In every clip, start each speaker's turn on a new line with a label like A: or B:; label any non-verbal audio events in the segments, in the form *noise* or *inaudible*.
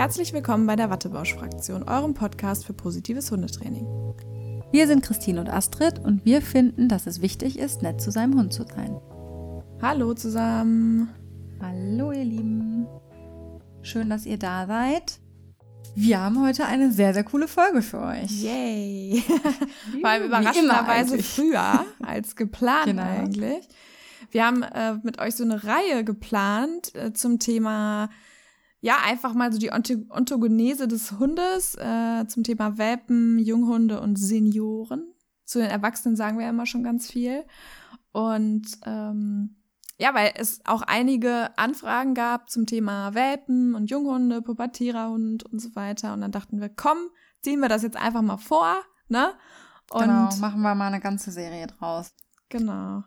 A: Herzlich willkommen bei der Wattebausch-Fraktion, eurem Podcast für positives Hundetraining.
B: Wir sind Christine und Astrid und wir finden, dass es wichtig ist, nett zu seinem Hund zu sein.
A: Hallo zusammen.
B: Hallo ihr Lieben. Schön, dass ihr da seid. Wir haben heute eine sehr, sehr coole Folge für euch.
A: Yay. *laughs* Vor allem überraschenderweise früher *laughs* als geplant genau. eigentlich. Wir haben äh, mit euch so eine Reihe geplant äh, zum Thema, ja, einfach mal so die Ontogenese des Hundes, äh, zum Thema Welpen, Junghunde und Senioren. Zu den Erwachsenen sagen wir immer schon ganz viel. Und ähm, ja, weil es auch einige Anfragen gab zum Thema Welpen und Junghunde, Pubertiererhund und so weiter. Und dann dachten wir, komm, ziehen wir das jetzt einfach mal vor, ne?
B: Und genau, machen wir mal eine ganze Serie draus.
A: Genau.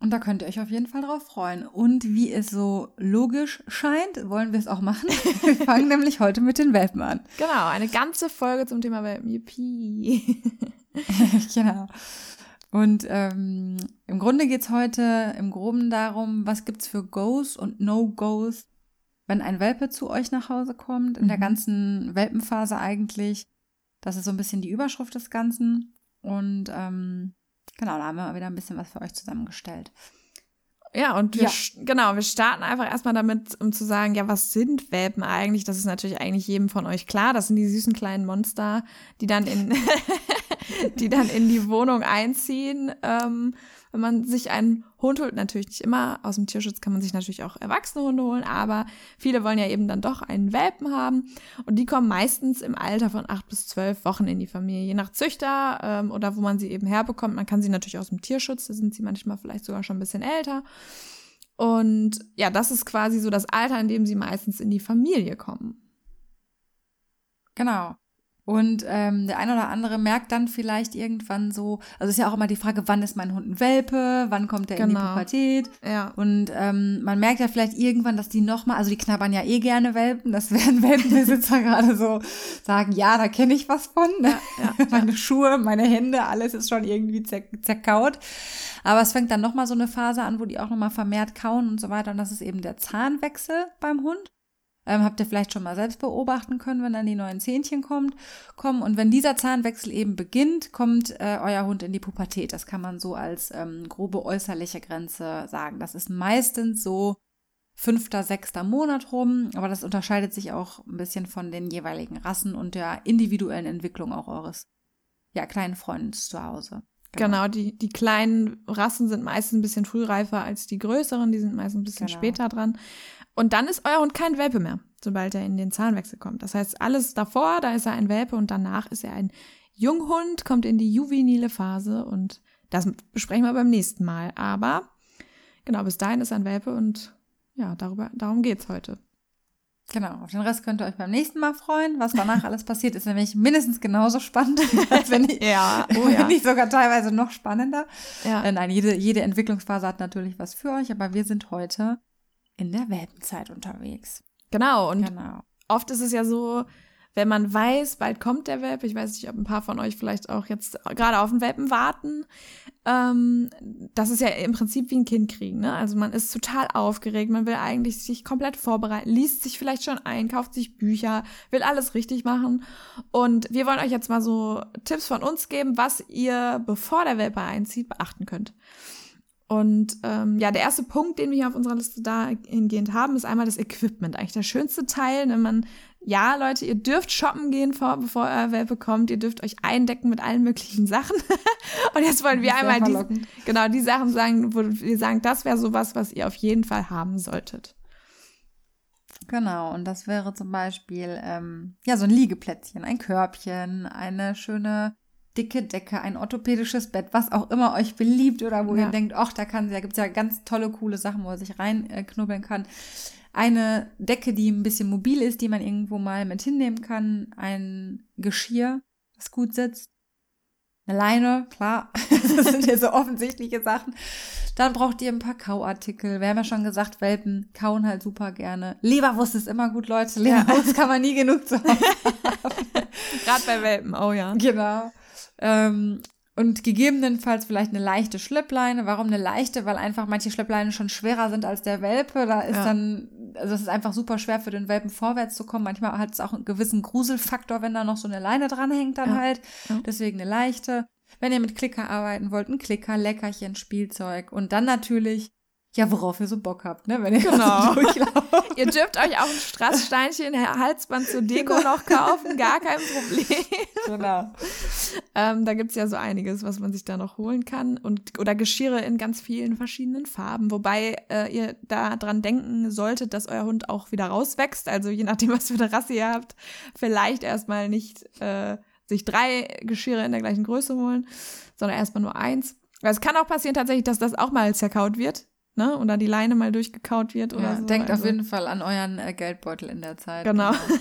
B: Und da könnt ihr euch auf jeden Fall drauf freuen. Und wie es so logisch scheint, wollen wir es auch machen. *laughs* Wir fangen nämlich heute mit den Welpen an.
A: Genau, eine ganze Folge zum Thema Welpen. Yippie. *laughs*
B: genau. Und ähm, im Grunde geht's heute im Groben darum, was gibt's für Goes und No-Goes, wenn ein Welpe zu euch nach Hause kommt, in mhm. der ganzen Welpenphase eigentlich. Das ist so ein bisschen die Überschrift des Ganzen. Und ähm, Genau, da haben wir wieder ein bisschen was für euch zusammengestellt.
A: Ja, und wir, ja. genau, wir starten einfach erstmal damit, um zu sagen, ja, was sind Welpen eigentlich? Das ist natürlich eigentlich jedem von euch klar. Das sind die süßen kleinen Monster, die dann in, *laughs* die dann in die Wohnung einziehen. Ähm, wenn man sich einen Hund holt, natürlich nicht immer, aus dem Tierschutz kann man sich natürlich auch erwachsene Hunde holen, aber viele wollen ja eben dann doch einen Welpen haben und die kommen meistens im Alter von acht bis zwölf Wochen in die Familie, je nach Züchter ähm, oder wo man sie eben herbekommt. Man kann sie natürlich aus dem Tierschutz, da sind sie manchmal vielleicht sogar schon ein bisschen älter. Und ja, das ist quasi so das Alter, in dem sie meistens in die Familie kommen.
B: Genau. Und ähm, der eine oder andere merkt dann vielleicht irgendwann so, also ist ja auch immer die Frage, wann ist mein Hund ein Welpe, wann kommt der genau. in die genau. Pubertät? Ja. Und ähm, man merkt ja vielleicht irgendwann, dass die nochmal, also die knabbern ja eh gerne Welpen, das werden *laughs* Welpenbesitzer gerade so sagen, ja, da kenne ich was von. Ne? Ja, ja, *laughs* meine Schuhe, meine Hände, alles ist schon irgendwie zer zerkaut. Aber es fängt dann nochmal so eine Phase an, wo die auch nochmal vermehrt kauen und so weiter. Und das ist eben der Zahnwechsel beim Hund. Ähm, habt ihr vielleicht schon mal selbst beobachten können, wenn dann die neuen Zähnchen kommt, kommen. Und wenn dieser Zahnwechsel eben beginnt, kommt äh, euer Hund in die Pubertät. Das kann man so als ähm, grobe äußerliche Grenze sagen. Das ist meistens so fünfter, sechster Monat rum, aber das unterscheidet sich auch ein bisschen von den jeweiligen Rassen und der individuellen Entwicklung auch eures ja, kleinen Freundes zu Hause.
A: Genau. genau, die, die kleinen Rassen sind meistens ein bisschen frühreifer als die größeren, die sind meistens ein bisschen genau. später dran. Und dann ist euer Hund kein Welpe mehr, sobald er in den Zahnwechsel kommt. Das heißt, alles davor, da ist er ein Welpe und danach ist er ein Junghund, kommt in die juvenile Phase und das besprechen wir beim nächsten Mal. Aber genau, bis dahin ist er ein Welpe und ja, darüber, darum geht's heute.
B: Genau, auf den Rest könnt ihr euch beim nächsten Mal freuen. Was danach alles passiert, ist nämlich mindestens genauso spannend, *laughs* als wenn ich, ja, oh ja. nicht sogar teilweise noch spannender. Ja. Äh, nein, jede, jede Entwicklungsphase hat natürlich was für euch, aber wir sind heute in der Welpenzeit unterwegs.
A: Genau, und genau. oft ist es ja so, wenn man weiß, bald kommt der Welpe, ich weiß nicht, ob ein paar von euch vielleicht auch jetzt gerade auf den Welpen warten, ähm, das ist ja im Prinzip wie ein Kind kriegen, ne? Also man ist total aufgeregt, man will eigentlich sich komplett vorbereiten, liest sich vielleicht schon ein, kauft sich Bücher, will alles richtig machen. Und wir wollen euch jetzt mal so Tipps von uns geben, was ihr, bevor der Welpe einzieht, beachten könnt. Und ähm, ja, der erste Punkt, den wir hier auf unserer Liste dahingehend haben, ist einmal das Equipment. Eigentlich der schönste Teil, wenn man, ja, Leute, ihr dürft shoppen gehen, vor, bevor euer Welpe kommt. Ihr dürft euch eindecken mit allen möglichen Sachen. *laughs* Und jetzt wollen wir einmal die, genau die Sachen sagen, wo wir sagen, das wäre sowas, was ihr auf jeden Fall haben solltet.
B: Genau, und das wäre zum Beispiel ähm, ja so ein Liegeplätzchen, ein Körbchen, eine schöne dicke Decke, ein orthopädisches Bett, was auch immer euch beliebt oder wo ja. ihr denkt, ach, da kann, da gibt's ja ganz tolle, coole Sachen, wo er sich reinknubbeln äh, kann. Eine Decke, die ein bisschen mobil ist, die man irgendwo mal mit hinnehmen kann. Ein Geschirr, das gut sitzt. Eine Leine, klar. *laughs* das sind ja so offensichtliche Sachen. Dann braucht ihr ein paar Kauartikel. Wir haben ja schon gesagt, Welpen kauen halt super gerne. Leberwurst ist immer gut, Leute. Leberwurst ja. kann man nie genug zu *laughs* haben.
A: Gerade bei Welpen, oh ja.
B: Genau. Ähm, und gegebenenfalls vielleicht eine leichte Schleppleine. Warum eine leichte? Weil einfach manche Schleppleinen schon schwerer sind als der Welpe. Da ist ja. dann also es ist einfach super schwer für den Welpen vorwärts zu kommen. Manchmal hat es auch einen gewissen Gruselfaktor, wenn da noch so eine Leine dranhängt dann ja. halt. Ja. Deswegen eine leichte. Wenn ihr mit Klicker arbeiten wollt, ein Klicker, Leckerchen, Spielzeug und dann natürlich ja, worauf ihr so Bock habt, ne? Wenn ihr genau. *laughs*
A: ihr dürft euch auch ein Strasssteinchen, Halsband zur Deko genau. noch kaufen, gar kein Problem. Genau. ähm, da gibt's ja so einiges, was man sich da noch holen kann. Und, oder Geschirre in ganz vielen verschiedenen Farben. Wobei äh, ihr da dran denken solltet, dass euer Hund auch wieder rauswächst. Also je nachdem, was für eine Rasse ihr habt, vielleicht erstmal nicht äh, sich drei Geschirre in der gleichen Größe holen, sondern erstmal nur eins. Weil es kann auch passieren tatsächlich, dass das auch mal zerkaut wird ne? Oder die Leine mal durchgekaut wird oder ja, so.
B: Denkt also. auf jeden Fall an euren äh, Geldbeutel in der Zeit.
A: Genau. genau. *laughs*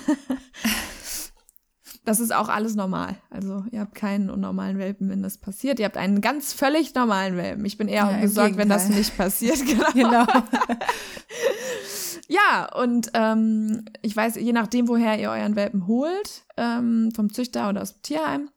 A: das ist auch alles normal. Also ihr habt keinen unnormalen Welpen, wenn das passiert. Ihr habt einen ganz völlig normalen Welpen. Ich bin eher ja, besorgt, wenn das nicht passiert. *laughs* Genau. genau. *laughs* ja, und ähm, ich weiß, je nachdem, woher ihr euren Welpen holt, ähm, vom Züchter oder aus dem Tierheim,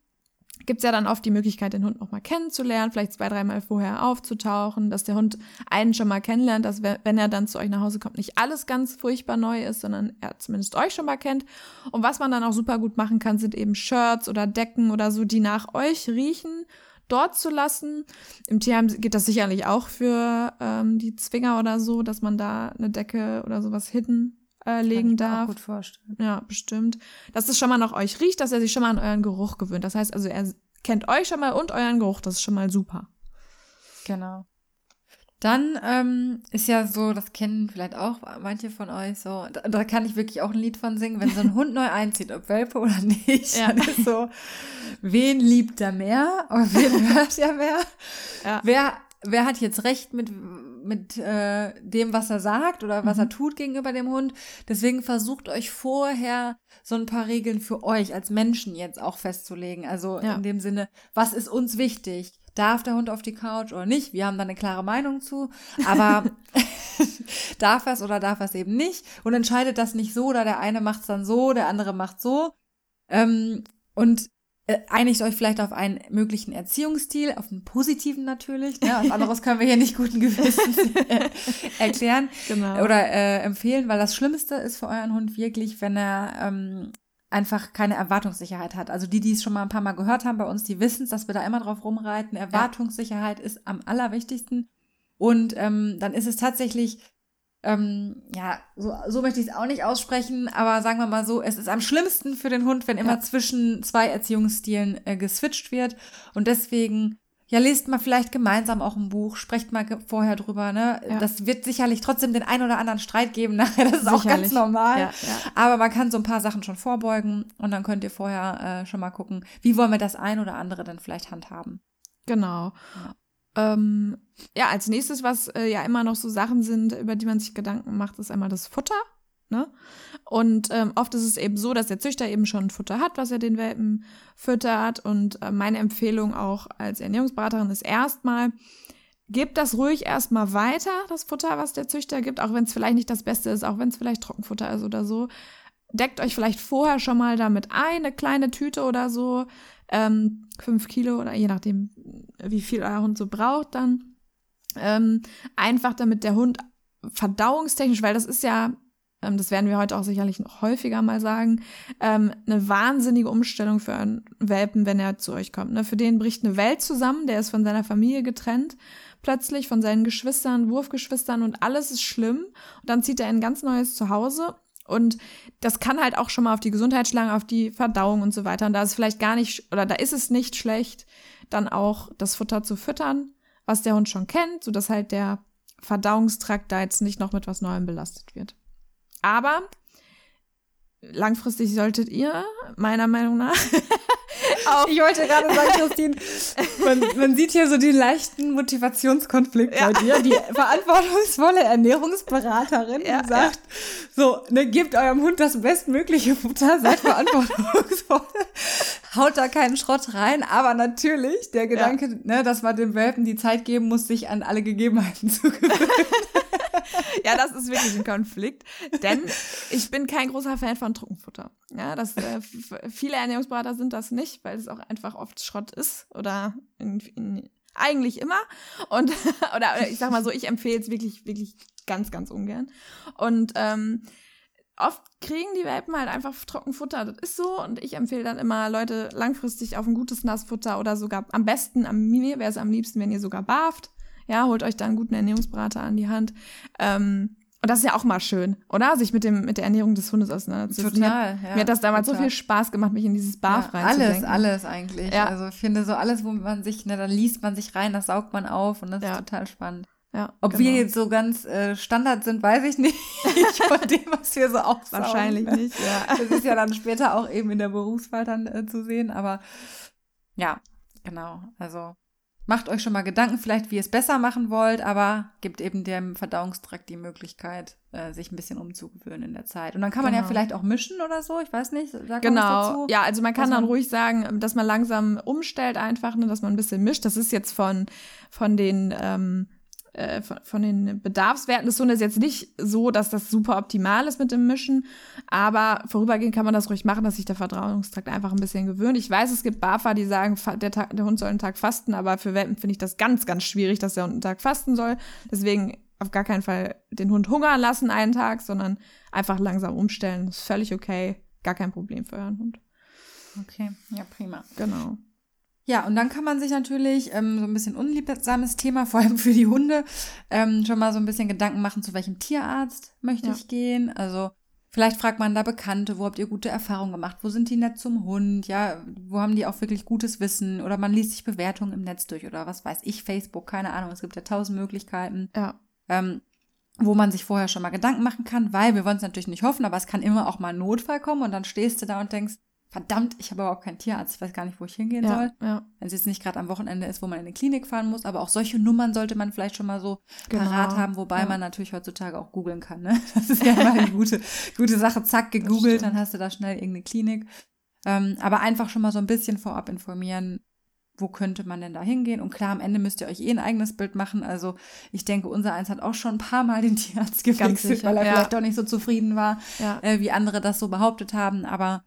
A: gibt es ja dann oft die Möglichkeit, den Hund nochmal kennenzulernen, vielleicht zwei, dreimal vorher aufzutauchen, dass der Hund einen schon mal kennenlernt, dass wenn er dann zu euch nach Hause kommt, nicht alles ganz furchtbar neu ist, sondern er zumindest euch schon mal kennt. Und was man dann auch super gut machen kann, sind eben Shirts oder Decken oder so, die nach euch riechen, dort zu lassen. Im Tierheim geht das sicherlich auch für ähm, die Zwinger oder so, dass man da eine Decke oder sowas hidden äh, legen darf. Kann ich gut vorstellen. Ja, bestimmt. Dass es schon mal nach euch riecht, dass er sich schon mal an euren Geruch gewöhnt. Das heißt also, er kennt euch schon mal und euren Geruch. Das ist schon mal super.
B: Genau. Dann ähm, ist ja so, das kennen vielleicht auch manche von euch so, da, da, kann ich wirklich auch ein Lied von singen, wenn so ein Hund *laughs* neu einzieht, ob Welpe oder nicht, ja. dann ist so, wen liebt er mehr und wen *laughs* hört er mehr? Ja. Wer wer hat jetzt recht mit, mit äh, dem, was er sagt oder was mhm. er tut gegenüber dem Hund. Deswegen versucht euch vorher so ein paar Regeln für euch als Menschen jetzt auch festzulegen. Also ja. in dem Sinne, was ist uns wichtig? Darf der Hund auf die Couch oder nicht? Wir haben da eine klare Meinung zu. Aber *laughs* darf er es oder darf er es eben nicht? Und entscheidet das nicht so oder der eine macht es dann so, der andere macht so. Ähm, und einigt euch vielleicht auf einen möglichen Erziehungsstil, auf einen positiven natürlich. Ne? Was anderes können wir hier nicht guten Gewissens erklären genau. oder äh, empfehlen, weil das Schlimmste ist für euren Hund wirklich, wenn er ähm, einfach keine Erwartungssicherheit hat. Also die, die es schon mal ein paar Mal gehört haben bei uns, die wissen es, dass wir da immer drauf rumreiten. Erwartungssicherheit ja. ist am allerwichtigsten. Und ähm, dann ist es tatsächlich ähm, ja, so, so möchte ich es auch nicht aussprechen, aber sagen wir mal so, es ist am schlimmsten für den Hund, wenn immer ja. zwischen zwei Erziehungsstilen äh, geswitcht wird. Und deswegen, ja, lest mal vielleicht gemeinsam auch ein Buch, sprecht mal vorher drüber, ne? Ja. Das wird sicherlich trotzdem den ein oder anderen Streit geben nachher, *laughs* das ist sicherlich. auch ganz normal. Ja, aber man kann so ein paar Sachen schon vorbeugen und dann könnt ihr vorher äh, schon mal gucken, wie wollen wir das ein oder andere dann vielleicht handhaben.
A: Genau. Ähm, ja, als nächstes, was äh, ja immer noch so Sachen sind, über die man sich Gedanken macht, ist einmal das Futter. Ne? Und ähm, oft ist es eben so, dass der Züchter eben schon Futter hat, was er den Welpen füttert. Und äh, meine Empfehlung auch als Ernährungsberaterin ist erstmal, gebt das ruhig erstmal weiter, das Futter, was der Züchter gibt, auch wenn es vielleicht nicht das Beste ist, auch wenn es vielleicht Trockenfutter ist oder so. Deckt euch vielleicht vorher schon mal damit ein, eine kleine Tüte oder so, ähm, fünf Kilo oder je nachdem, wie viel euer Hund so braucht dann. Ähm, einfach damit der Hund verdauungstechnisch, weil das ist ja, ähm, das werden wir heute auch sicherlich noch häufiger mal sagen, ähm, eine wahnsinnige Umstellung für einen Welpen, wenn er zu euch kommt. Ne? Für den bricht eine Welt zusammen, der ist von seiner Familie getrennt, plötzlich von seinen Geschwistern, Wurfgeschwistern und alles ist schlimm. Und dann zieht er in ein ganz neues Zuhause und das kann halt auch schon mal auf die Gesundheit schlagen, auf die Verdauung und so weiter. Und da ist vielleicht gar nicht, oder da ist es nicht schlecht, dann auch das Futter zu füttern, was der Hund schon kennt, sodass halt der Verdauungstrakt da jetzt nicht noch mit was Neuem belastet wird. Aber langfristig solltet ihr, meiner Meinung nach, *laughs*
B: auch. Ich wollte gerade sagen, Christine, man, man, sieht hier so den leichten Motivationskonflikt ja. bei dir. Die verantwortungsvolle Ernährungsberaterin, ja, sagt, ja. so, ne, gebt eurem Hund das bestmögliche Futter, seid *laughs* verantwortungsvoll, haut da keinen Schrott rein, aber natürlich der Gedanke, ne, dass man dem Welpen die Zeit geben muss, sich an alle Gegebenheiten zu gewöhnen. *laughs* *laughs*
A: ja, das ist wirklich ein Konflikt, denn ich bin kein großer Fan von Trockenfutter. Ja, das, äh, viele Ernährungsberater sind das nicht, weil es auch einfach oft Schrott ist oder in, in, eigentlich immer. Und, *laughs* oder, oder ich sag mal so, ich empfehle es wirklich, wirklich ganz, ganz ungern. Und ähm, oft kriegen die Welpen halt einfach Trockenfutter. Das ist so. Und ich empfehle dann immer, Leute langfristig auf ein gutes Nassfutter oder sogar am besten, am mir wäre es am liebsten, wenn ihr sogar barft. Ja, holt euch da einen guten Ernährungsberater an die Hand. Ähm, und das ist ja auch mal schön, oder? Sich mit dem mit der Ernährung des Hundes auseinanderzusetzen. Total. Mir, ja, mir hat das damals total. so viel Spaß gemacht, mich in dieses Barf ja,
B: reinzudenken. Alles, alles eigentlich. Ja. Also ich finde so alles, wo man sich, ne, dann liest man sich rein, das saugt man auf und das ja. ist total spannend. Ja, Ob genau. wir jetzt so ganz äh, Standard sind, weiß ich nicht. *laughs* Von dem, was wir so aufsaugen.
A: Wahrscheinlich nicht, ja. *laughs*
B: Das ist ja dann später auch eben in der Berufswahl dann äh, zu sehen. Aber ja, genau. Also macht euch schon mal Gedanken, vielleicht wie ihr es besser machen wollt, aber gibt eben dem Verdauungstrakt die Möglichkeit, äh, sich ein bisschen umzugewöhnen in der Zeit. Und dann kann man genau. ja vielleicht auch mischen oder so, ich weiß nicht.
A: Genau, ja, also man kann dann ruhig sagen, dass man langsam umstellt einfach, ne, dass man ein bisschen mischt. Das ist jetzt von, von den ähm, äh, von, von, den Bedarfswerten des Hundes jetzt nicht so, dass das super optimal ist mit dem Mischen, aber vorübergehend kann man das ruhig machen, dass sich der Verdauungstrakt einfach ein bisschen gewöhnt. Ich weiß, es gibt BAFA, die sagen, der, Tag, der Hund soll einen Tag fasten, aber für Welpen finde ich das ganz, ganz schwierig, dass der Hund einen Tag fasten soll. Deswegen auf gar keinen Fall den Hund hungern lassen einen Tag, sondern einfach langsam umstellen. Das ist völlig okay. Gar kein Problem für euren Hund.
B: Okay, ja, prima.
A: Genau.
B: Ja, und dann kann man sich natürlich ähm, so ein bisschen unliebsames Thema, *laughs* vor allem für die Hunde, ähm, schon mal so ein bisschen Gedanken machen, zu welchem Tierarzt möchte ja. ich gehen. Also vielleicht fragt man da Bekannte, wo habt ihr gute Erfahrungen gemacht? Wo sind die nett zum Hund? Ja, wo haben die auch wirklich gutes Wissen? Oder man liest sich Bewertungen im Netz durch oder was weiß ich, Facebook, keine Ahnung. Es gibt ja tausend Möglichkeiten.
A: Ja.
B: Ähm, wo man sich vorher schon mal Gedanken machen kann, weil wir wollen es natürlich nicht hoffen, aber es kann immer auch mal ein Notfall kommen und dann stehst du da und denkst, verdammt, ich habe aber auch keinen Tierarzt, ich weiß gar nicht, wo ich hingehen ja, soll. Ja. Wenn es jetzt nicht gerade am Wochenende ist, wo man in eine Klinik fahren muss, aber auch solche Nummern sollte man vielleicht schon mal so genau. parat haben, wobei ja. man natürlich heutzutage auch googeln kann. Ne? *laughs* Das ist ja immer eine gute, gute Sache. Zack, gegoogelt, dann hast du da schnell irgendeine Klinik. Ähm, aber einfach schon mal so ein bisschen vorab informieren, wo könnte man denn da hingehen? Und klar, am Ende müsst ihr euch eh ein eigenes Bild machen. Also ich denke, unser Eins hat auch schon ein paar Mal den *laughs* Tierarzt gewechselt, weil er ja. vielleicht auch nicht so zufrieden war, äh, wie andere das so behauptet haben. Aber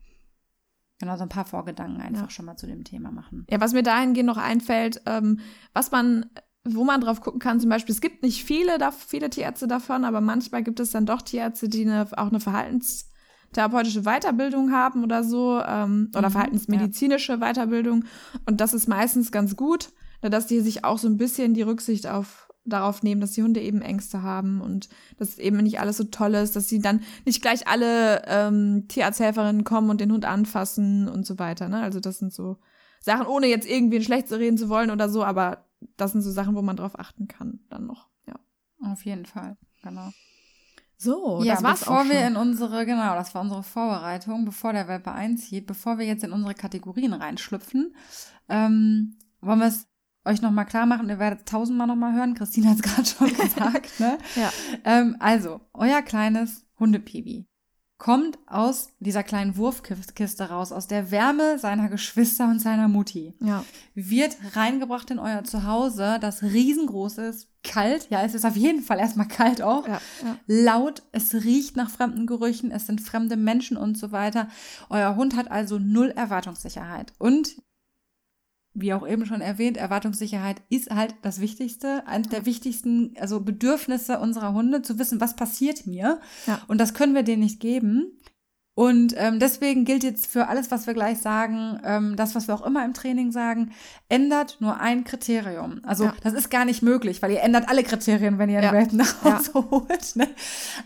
B: Genau, so ein paar Vorgedanken einfach ja. schon mal zu dem Thema machen.
A: Ja, was mir dahingehend noch einfällt, ähm, was man, wo man drauf gucken kann, zum Beispiel, es gibt nicht viele, da, viele Tierärzte davon, aber manchmal gibt es dann doch Tierärzte, die eine, auch eine verhaltenstherapeutische Weiterbildung haben oder so, ähm, oder mhm, verhaltensmedizinische ja. Weiterbildung. Und das ist meistens ganz gut, dass die sich auch so ein bisschen die Rücksicht auf darauf nehmen, dass die Hunde eben Ängste haben und dass eben nicht alles so toll ist, dass sie dann nicht gleich alle ähm, Tierarzthelferinnen kommen und den Hund anfassen und so weiter. Ne? Also das sind so Sachen, ohne jetzt irgendwie ein Schlechtes reden zu wollen oder so, aber das sind so Sachen, wo man drauf achten kann dann noch. Ja.
B: Auf jeden Fall, genau.
A: So,
B: ja, das war's bevor auch schon. wir in unsere, genau, das war unsere Vorbereitung, bevor der Welpe einzieht, bevor wir jetzt in unsere Kategorien reinschlüpfen, ähm, wollen wir es euch nochmal klar machen, ihr werdet tausendmal nochmal hören, Christine hat es *laughs* gerade schon gesagt, ne? *laughs*
A: ja.
B: Ähm, also, euer kleines Hundepibi kommt aus dieser kleinen Wurfkiste raus, aus der Wärme seiner Geschwister und seiner Mutti.
A: Ja.
B: Wird reingebracht in euer Zuhause, das riesengroß ist, kalt, ja, es ist auf jeden Fall erstmal kalt auch,
A: ja, ja.
B: laut, es riecht nach fremden Gerüchen, es sind fremde Menschen und so weiter. Euer Hund hat also null Erwartungssicherheit. Und wie auch eben schon erwähnt, Erwartungssicherheit ist halt das Wichtigste, eines der wichtigsten, also Bedürfnisse unserer Hunde, zu wissen, was passiert mir.
A: Ja.
B: Und das können wir denen nicht geben. Und ähm, deswegen gilt jetzt für alles, was wir gleich sagen, ähm, das, was wir auch immer im Training sagen, ändert nur ein Kriterium. Also ja. das ist gar nicht möglich, weil ihr ändert alle Kriterien, wenn ihr einen ja. Welpen nach Hause ja. holt. Ne?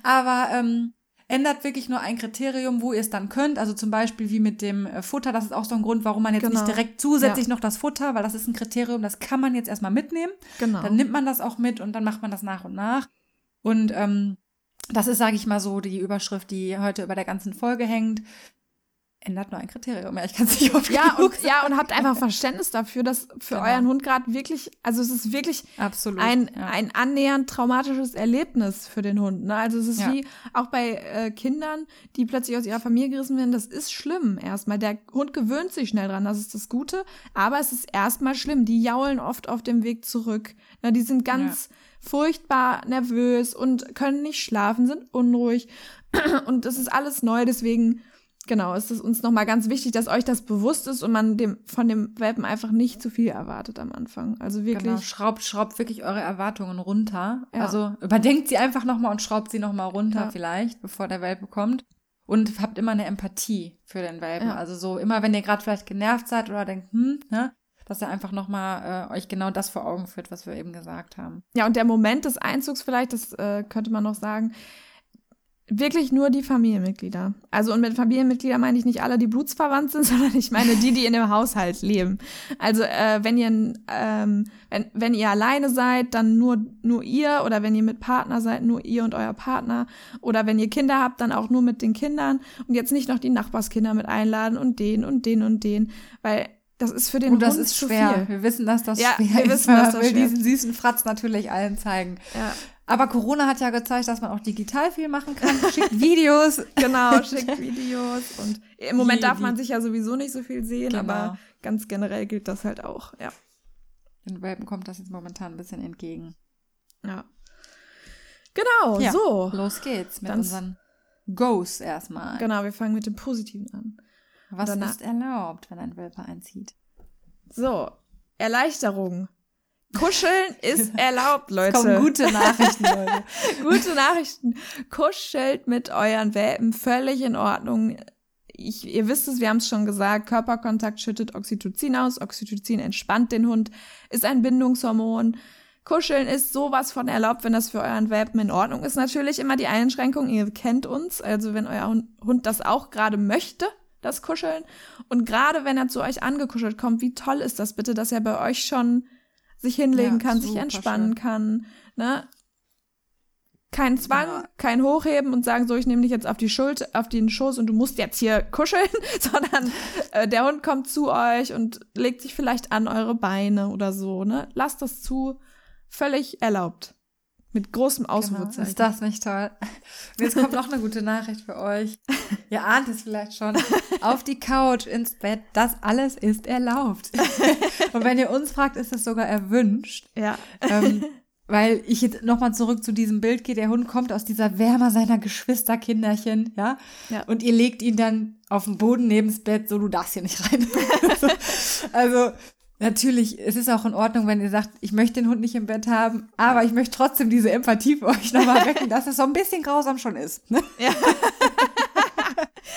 B: Aber ähm, ändert wirklich nur ein Kriterium, wo ihr es dann könnt. Also zum Beispiel wie mit dem äh, Futter. Das ist auch so ein Grund, warum man jetzt genau. nicht direkt zusätzlich ja. noch das Futter, weil das ist ein Kriterium, das kann man jetzt erstmal mitnehmen.
A: Genau.
B: Dann nimmt man das auch mit und dann macht man das nach und nach. Und ähm, das ist, sage ich mal so, die Überschrift, die heute über der ganzen Folge hängt ändert nur ein Kriterium. Ja, ich kann es nicht oft
A: ja, und, ja, und habt einfach Verständnis dafür, dass für genau. euren Hund gerade wirklich, also es ist wirklich
B: Absolut,
A: ein, ja. ein annähernd traumatisches Erlebnis für den Hund. Ne? Also es ist ja. wie auch bei äh, Kindern, die plötzlich aus ihrer Familie gerissen werden, das ist schlimm erstmal. Der Hund gewöhnt sich schnell dran, das ist das Gute, aber es ist erstmal schlimm. Die jaulen oft auf dem Weg zurück. Ne? Die sind ganz furchtbar nervös und können nicht schlafen, sind unruhig. *clears throat* Und das ist alles neu, deswegen genau, ist es uns nochmal ganz wichtig, dass euch das bewusst ist und man dem, von dem Welpen einfach nicht zu viel erwartet am Anfang. Also wirklich. Genau,
B: schraubt, schraubt wirklich eure Erwartungen runter. Ja. Also überdenkt sie einfach nochmal und schraubt sie nochmal runter ja. vielleicht, bevor der Welpe kommt. Und habt immer eine Empathie für den Welpen. Ja. Also so immer, wenn ihr gerade vielleicht genervt seid oder denkt, hm, ne, dass er einfach nochmal äh, euch genau das vor Augen führt, was wir eben gesagt haben.
A: Ja, und der Moment des Einzugs vielleicht, das äh, könnte man noch sagen, wirklich nur die Familienmitglieder. Also und mit Familienmitgliedern meine ich nicht alle, die blutsverwandt sind, *laughs* sondern ich meine die, die in dem Haushalt leben. Also äh, wenn ihr ähm, wenn, wenn ihr alleine seid, dann nur nur ihr oder wenn ihr mit Partner seid, nur ihr und euer Partner oder wenn ihr Kinder habt, dann auch nur mit den Kindern und jetzt nicht noch die Nachbarskinder mit einladen und den und den und den, weil das ist für den
B: und das Hund ist schwer. Wir wissen, dass das ja, schwer wir wissen, ist, dass das will diesen süßen Fratz natürlich allen zeigen. Ja. Aber Corona hat ja gezeigt, dass man auch digital viel machen kann. Schickt Videos. *laughs*
A: genau, *laughs* schickt Videos. Und im Moment darf man sich ja sowieso nicht so viel sehen, genau. aber ganz generell gilt das halt auch, ja.
B: Den Welpen kommt das jetzt momentan ein bisschen entgegen.
A: Ja. Genau, ja, so.
B: Los geht's mit Dann unseren Goes erstmal.
A: Genau, wir fangen mit dem Positiven an.
B: Was ist erlaubt, wenn ein Welpe einzieht?
A: So, Erleichterung. Kuscheln ist *laughs* erlaubt, Leute. Es
B: kommen gute Nachrichten, Leute. *laughs*
A: gute Nachrichten. Kuschelt mit euren Welpen, völlig in Ordnung. Ich, ihr wisst es, wir haben es schon gesagt, Körperkontakt schüttet Oxytocin aus. Oxytocin entspannt den Hund, ist ein Bindungshormon. Kuscheln ist sowas von erlaubt, wenn das für euren Welpen in Ordnung ist. Natürlich immer die Einschränkung, ihr kennt uns. Also wenn euer Hund das auch gerade möchte, das Kuscheln. Und gerade wenn er zu euch angekuschelt kommt, wie toll ist das bitte, dass er bei euch schon sich hinlegen ja, kann, sich entspannen schön. kann. Ne? Kein Zwang, ja. kein Hochheben und sagen, so, ich nehme dich jetzt auf die Schuld, auf den Schoß und du musst jetzt hier *laughs* kuscheln, sondern äh, der Hund kommt zu euch und legt sich vielleicht an eure Beine oder so, ne? Lasst das zu, völlig erlaubt. Mit großem genau. Ausrufezeichen. Genau.
B: Ist das nicht toll? Und jetzt kommt noch eine gute Nachricht für euch. Ihr ahnt es vielleicht schon. Auf die Couch, ins Bett, das alles ist erlaubt. Und wenn ihr uns fragt, ist es sogar erwünscht.
A: Ja.
B: Ähm, weil ich jetzt nochmal zurück zu diesem Bild gehe, der Hund kommt aus dieser Wärme seiner Geschwisterkinderchen, ja? ja. Und ihr legt ihn dann auf den Boden neben das Bett, so du darfst hier nicht rein. *laughs* also Natürlich, es ist auch in Ordnung, wenn ihr sagt, ich möchte den Hund nicht im Bett haben, aber ich möchte trotzdem diese Empathie für euch nochmal wecken, dass es so ein bisschen grausam schon ist. Ne? *laughs* Ja.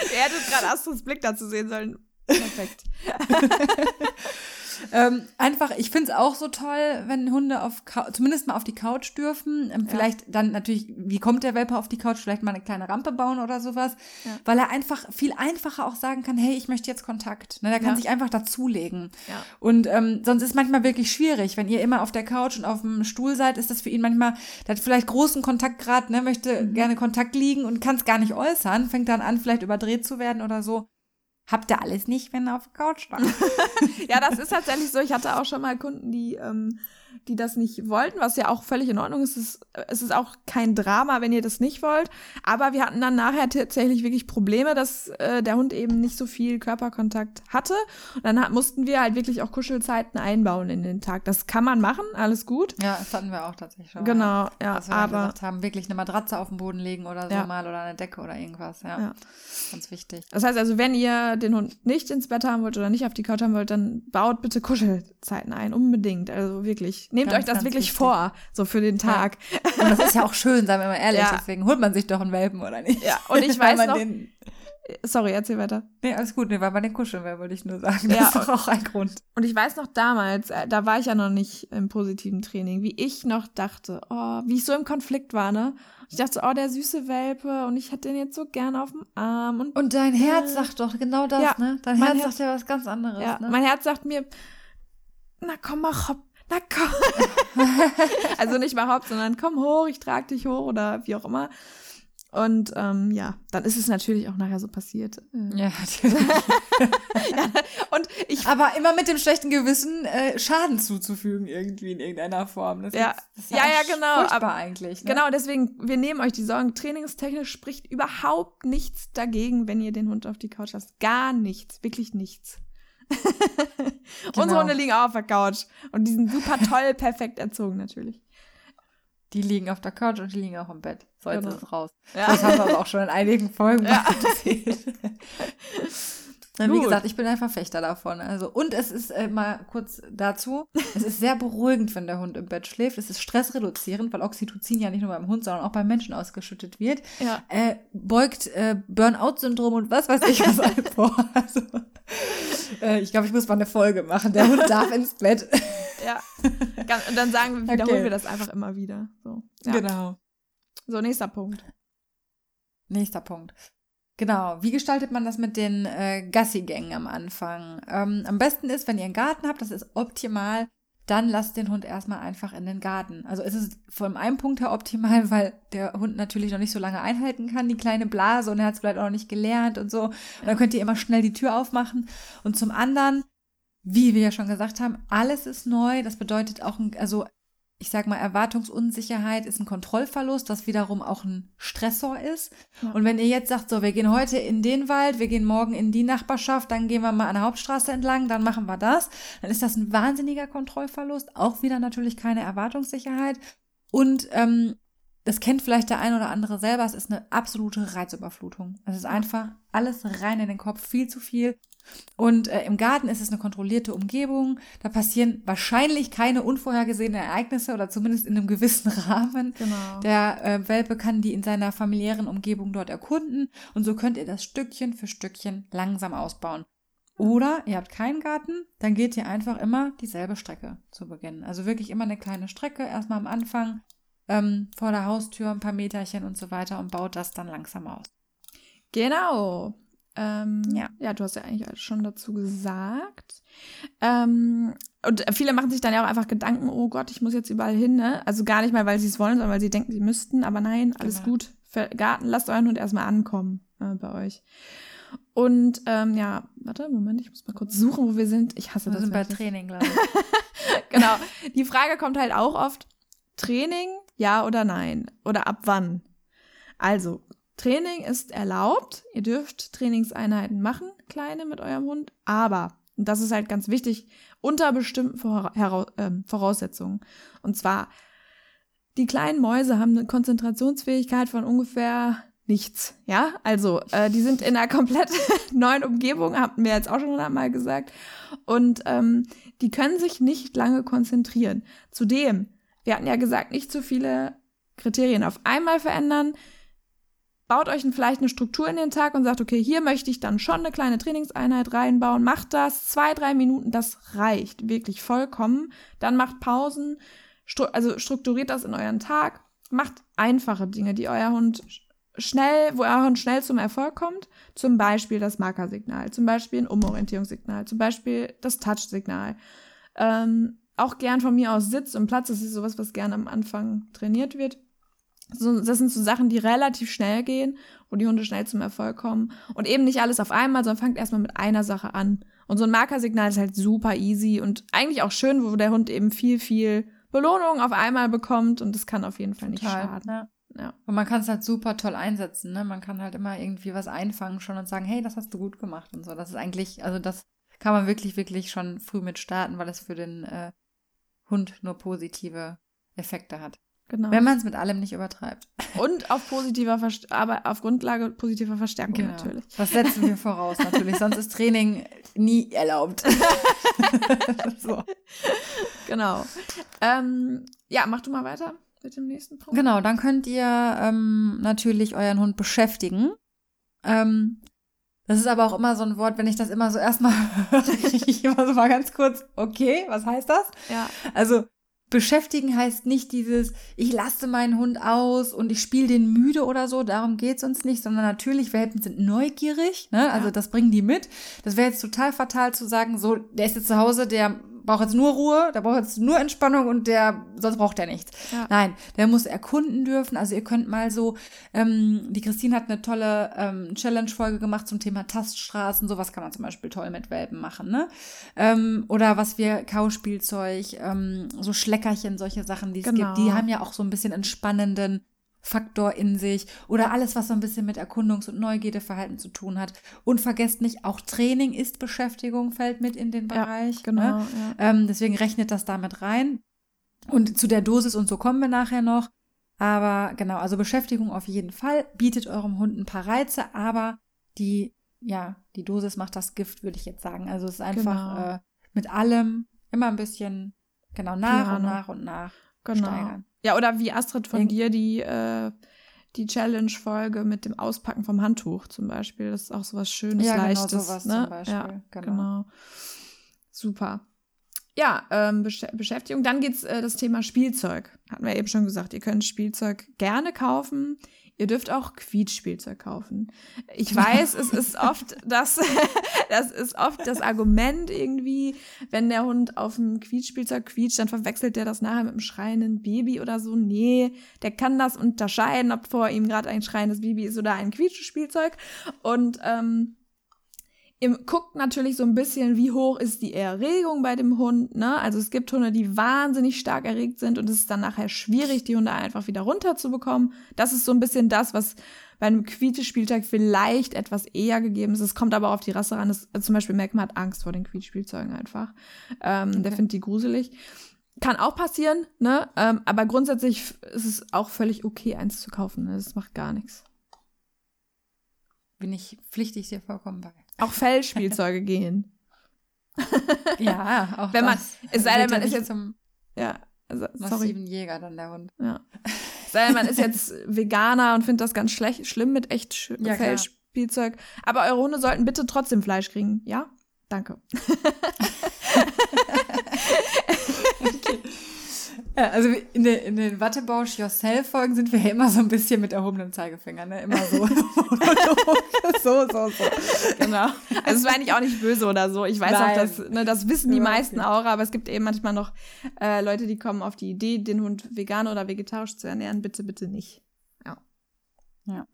A: Ihr hättet gerade Astrus Blick dazu sehen sollen. Perfekt. *laughs*
B: ähm, einfach, ich finde es auch so toll, wenn Hunde auf zumindest mal auf die Couch dürfen. Ähm, ja. Vielleicht dann natürlich, wie kommt der Welpe auf die Couch? Vielleicht mal eine kleine Rampe bauen oder sowas. Ja. Weil er einfach viel einfacher auch sagen kann, hey, ich möchte jetzt Kontakt. Ne, der kann ja. sich einfach dazulegen. Ja. Und ähm, sonst ist es manchmal wirklich schwierig. Wenn ihr immer auf der Couch und auf dem Stuhl seid, ist das für ihn manchmal, der hat vielleicht großen Kontaktgrad, ne, möchte mhm. gerne Kontakt liegen und kann es gar nicht äußern, fängt dann an, vielleicht überdreht zu werden oder so. Habt ihr alles nicht, wenn ihr auf der Couch stand? *laughs*
A: ja, das ist tatsächlich so. Ich hatte auch schon mal Kunden, die ähm, die das nicht wollten, was ja auch völlig in Ordnung ist. Es ist, es ist auch kein Drama, wenn ihr das nicht wollt. Aber wir hatten dann nachher tatsächlich wirklich Probleme, dass äh, der Hund eben nicht so viel Körperkontakt hatte. Und dann hat, mussten wir halt wirklich auch Kuschelzeiten einbauen in den Tag. Das kann man machen, alles gut.
B: Ja, das hatten wir auch tatsächlich schon.
A: Genau, ja.
B: Dass wir aber gesagt haben, wirklich eine Matratze auf den Boden legen oder so ja. mal oder eine Decke oder irgendwas. Ja. ja. Ganz wichtig.
A: Das heißt also, wenn ihr den Hund nicht ins Bett haben wollt oder nicht auf die Couch haben wollt, dann baut bitte Kuschelzeiten ein. Unbedingt. Also wirklich nehmt ganz, euch das wirklich wichtig. vor, so für den Tag.
B: Ja. Und das ist ja auch schön, seien wir mal ehrlich. Ja. Deswegen holt man sich doch einen Welpen, oder nicht?
A: Ja, und ich *laughs* weiß noch. Sorry, erzähl weiter.
B: Nee, alles gut. Nee, weil bei den Kuscheln wollte ich nur sagen. Das ja. ist doch auch ein Grund.
A: Und ich weiß noch damals, äh, da war ich ja noch nicht im positiven Training, wie ich noch dachte, oh, wie ich so im Konflikt war, ne? Ich dachte, oh, der süße Welpe und ich hätte den jetzt so gern auf dem Arm. Und,
B: und dein Herz sagt doch genau das, ja, ne? Dein Herz, Herz sagt ja was ganz anderes, ja, ne?
A: Mein Herz sagt mir, na komm mal hopp, na komm. *laughs* also nicht mal hopp, sondern komm hoch, ich trage dich hoch oder wie auch immer. Und ähm, ja, dann ist es natürlich auch nachher so passiert.
B: Äh. Ja, *laughs* ja, und ich, Aber immer mit dem schlechten Gewissen, äh, Schaden zuzufügen, irgendwie in irgendeiner Form.
A: Das ja, ist, das ja, ja, genau.
B: Aber eigentlich.
A: Ne? Genau, deswegen, wir nehmen euch die Sorgen. Trainingstechnisch spricht überhaupt nichts dagegen, wenn ihr den Hund auf die Couch lasst. Gar nichts, wirklich nichts. *laughs* *laughs* genau. Unsere Hunde liegen auch auf der Couch. Und die sind super toll, *laughs* perfekt erzogen natürlich.
B: Die liegen auf der Couch und die liegen auch im Bett. So, jetzt genau. ist es raus. Ja. Das haben wir aber auch schon in einigen Folgen ja. Wie *laughs* Gut. gesagt, ich bin ein Verfechter davon. Also, und es ist äh, mal kurz dazu, es ist sehr beruhigend, wenn der Hund im Bett schläft. Es ist stressreduzierend, weil Oxytocin ja nicht nur beim Hund, sondern auch beim Menschen ausgeschüttet wird. Ja. Äh, beugt äh, Burnout-Syndrom und was weiß ich was vor. *laughs* Also, äh, ich glaube, ich muss mal eine Folge machen. Der Hund darf ins Bett.
A: Ja. Und dann sagen wir, wiederholen okay. wir das einfach immer wieder. So.
B: Ja. Genau.
A: So, nächster Punkt.
B: Nächster Punkt. Genau. Wie gestaltet man das mit den äh, Gassigängen am Anfang? Ähm, am besten ist, wenn ihr einen Garten habt, das ist optimal, dann lasst den Hund erstmal einfach in den Garten. Also es ist von einem Punkt her optimal, weil der Hund natürlich noch nicht so lange einhalten kann, die kleine Blase, und er hat es vielleicht auch noch nicht gelernt und so. Und dann könnt ihr immer schnell die Tür aufmachen. Und zum anderen, wie wir ja schon gesagt haben, alles ist neu. Das bedeutet auch, also ich sag mal, Erwartungsunsicherheit ist ein Kontrollverlust, was wiederum auch ein Stressor ist. Ja. Und wenn ihr jetzt sagt, so, wir gehen heute in den Wald, wir gehen morgen in die Nachbarschaft, dann gehen wir mal an der Hauptstraße entlang, dann machen wir das, dann ist das ein wahnsinniger Kontrollverlust, auch wieder natürlich keine Erwartungssicherheit. Und ähm, das kennt vielleicht der ein oder andere selber, es ist eine absolute Reizüberflutung. Es ist einfach alles rein in den Kopf, viel zu viel. Und äh, im Garten ist es eine kontrollierte Umgebung. Da passieren wahrscheinlich keine unvorhergesehenen Ereignisse oder zumindest in einem gewissen *laughs* Rahmen. Genau. Der äh, Welpe kann die in seiner familiären Umgebung dort erkunden und so könnt ihr das Stückchen für Stückchen langsam ausbauen. Oder ihr habt keinen Garten, dann geht ihr einfach immer dieselbe Strecke zu Beginn. Also wirklich immer eine kleine Strecke, erstmal am Anfang ähm, vor der Haustür ein paar Meterchen und so weiter und baut das dann langsam aus.
A: Genau. Ähm, ja. ja, du hast ja eigentlich schon dazu gesagt. Ähm, und viele machen sich dann ja auch einfach Gedanken, oh Gott, ich muss jetzt überall hin, ne? Also gar nicht mal, weil sie es wollen, sondern weil sie denken, sie müssten. Aber nein, alles genau. gut. Für Garten, lasst euren Hund erstmal ankommen äh, bei euch. Und ähm, ja, warte, Moment, ich muss mal kurz suchen, wo wir sind. Ich hasse wir das.
B: Wir sind bei Training, glaube *laughs* ich.
A: genau. Die Frage kommt halt auch oft: Training, ja oder nein? Oder ab wann? Also, Training ist erlaubt. Ihr dürft Trainingseinheiten machen, kleine mit eurem Hund, aber, und das ist halt ganz wichtig, unter bestimmten ähm, Voraussetzungen. Und zwar, die kleinen Mäuse haben eine Konzentrationsfähigkeit von ungefähr nichts. Ja, also äh, die sind in einer komplett *laughs* neuen Umgebung, hatten wir jetzt auch schon einmal gesagt. Und ähm, die können sich nicht lange konzentrieren. Zudem, wir hatten ja gesagt, nicht zu viele Kriterien auf einmal verändern baut euch vielleicht eine Struktur in den Tag und sagt, okay, hier möchte ich dann schon eine kleine Trainingseinheit reinbauen. Macht das zwei, drei Minuten, das reicht wirklich vollkommen. Dann macht Pausen, stru also strukturiert das in euren Tag. Macht einfache Dinge, die euer Hund schnell, wo euer Hund schnell zum Erfolg kommt. Zum Beispiel das Markersignal, zum Beispiel ein Umorientierungssignal, zum Beispiel das Touchsignal. Ähm, auch gern von mir aus Sitz und Platz, das ist sowas, was gern am Anfang trainiert wird. So, das sind so Sachen, die relativ schnell gehen, wo die Hunde schnell zum Erfolg kommen. Und eben nicht alles auf einmal, sondern fangt erstmal mit einer Sache an. Und so ein Markersignal ist halt super easy und eigentlich auch schön, wo der Hund eben viel, viel Belohnung auf einmal bekommt. Und das kann auf jeden Fall nicht Total, schaden. Ja.
B: Ja. Und man kann es halt super toll einsetzen, ne? Man kann halt immer irgendwie was einfangen schon und sagen, hey, das hast du gut gemacht und so. Das ist eigentlich, also das kann man wirklich, wirklich schon früh mit starten, weil es für den äh, Hund nur positive Effekte hat. Genau. Wenn man es mit allem nicht übertreibt.
A: Und auf positiver Verst aber auf Grundlage positiver Verstärkung genau. natürlich.
B: Das setzen wir voraus natürlich, sonst ist Training nie erlaubt. *laughs*
A: so. Genau. Ähm, ja, mach du mal weiter mit dem nächsten Punkt.
B: Genau, dann könnt ihr ähm, natürlich euren Hund beschäftigen. Ähm, das ist aber auch immer so ein Wort, wenn ich das immer so erstmal *laughs* höre, ich immer so mal ganz kurz, okay, was heißt das? Ja. Also Beschäftigen heißt nicht dieses, ich lasse meinen Hund aus und ich spiele den müde oder so, darum geht's uns nicht, sondern natürlich, Welpen sind neugierig, ne? Also das bringen die mit. Das wäre jetzt total fatal zu sagen, so, der ist jetzt zu Hause, der braucht jetzt nur Ruhe, der braucht jetzt nur Entspannung und der, sonst braucht er nichts. Ja. Nein, der muss erkunden dürfen. Also ihr könnt mal so, ähm, die Christine hat eine tolle ähm, Challenge-Folge gemacht zum Thema Taststraßen. Sowas kann man zum Beispiel toll mit Welpen machen, ne? Ähm, oder was wir, Kauspielzeug, ähm, so Schleckerchen, solche Sachen, die es genau. gibt, die haben ja auch so ein bisschen entspannenden Faktor in sich oder alles, was so ein bisschen mit Erkundungs- und Neugierdeverhalten zu tun hat. Und vergesst nicht, auch Training ist Beschäftigung, fällt mit in den Bereich. Ja, genau. Ne? Ja. Ähm, deswegen rechnet das damit rein. Und zu der Dosis und so kommen wir nachher noch. Aber genau, also Beschäftigung auf jeden Fall. Bietet eurem Hund ein paar Reize, aber die ja, die Dosis macht das Gift, würde ich jetzt sagen. Also es ist einfach genau. äh, mit allem immer ein bisschen, genau, nach Piano. und nach und nach genau. steigern.
A: Ja, oder wie Astrid von Denk dir die, äh, die Challenge-Folge mit dem Auspacken vom Handtuch zum Beispiel. Das ist auch so was Schönes, ja, genau Leichtes. Genau sowas ne? zum Beispiel. Ja, genau. genau. Super. Ja, ähm, Besch Beschäftigung. Dann geht's äh, das Thema Spielzeug. Hatten wir eben schon gesagt. Ihr könnt Spielzeug gerne kaufen. Ihr dürft auch Quietschspielzeug kaufen. Ich *laughs* weiß, es ist oft das, *laughs* das ist oft das Argument irgendwie, wenn der Hund auf dem Quietschspielzeug quietscht, dann verwechselt der das nachher mit einem schreienden Baby oder so. Nee, der kann das unterscheiden, ob vor ihm gerade ein schreiendes Baby ist oder ein Quietschspielzeug. Und ähm, Ihr guckt natürlich so ein bisschen, wie hoch ist die Erregung bei dem Hund. Ne? Also es gibt Hunde, die wahnsinnig stark erregt sind und es ist dann nachher schwierig, die Hunde einfach wieder runterzubekommen. Das ist so ein bisschen das, was bei einem Quietschespielzeug vielleicht etwas eher gegeben ist. Es kommt aber auf die Rasse ran. Das, zum Beispiel Malcolm hat Angst vor den Quietschspielzeugen einfach. Ähm, okay. Der findet die gruselig. Kann auch passieren, ne? Ähm, aber grundsätzlich ist es auch völlig okay, eins zu kaufen. Ne? Das macht gar nichts.
B: Bin ich pflichtig dir vollkommen bei.
A: Auch Fellspielzeuge gehen. *laughs*
B: Ja, auch
A: Wenn man, das. es sei denn, man ist jetzt
B: zum
A: ja, also,
B: massiven Jäger dann der Hund.
A: Ja. *laughs* Es sei denn, man ist jetzt Veganer und findet das ganz schlecht, schlimm mit echt ja, Fellspielzeug. Aber eure Hunde sollten bitte trotzdem Fleisch kriegen, ja? Danke. *laughs*
B: Ja, also in, den, in den Wattebausch Yourself-Folgen sind wir ja immer so ein bisschen mit erhobenem Zeigefinger, ne? Immer so. *laughs* *laughs* so, so, so.
A: Genau. Also es war eigentlich auch nicht böse oder so. Ich weiß Nein. auch, dass, ne, das wissen die meisten auch, aber es gibt eben manchmal noch äh, Leute, die kommen auf die Idee, den Hund vegan oder vegetarisch zu ernähren. Bitte, bitte nicht. Ja.
B: Ja.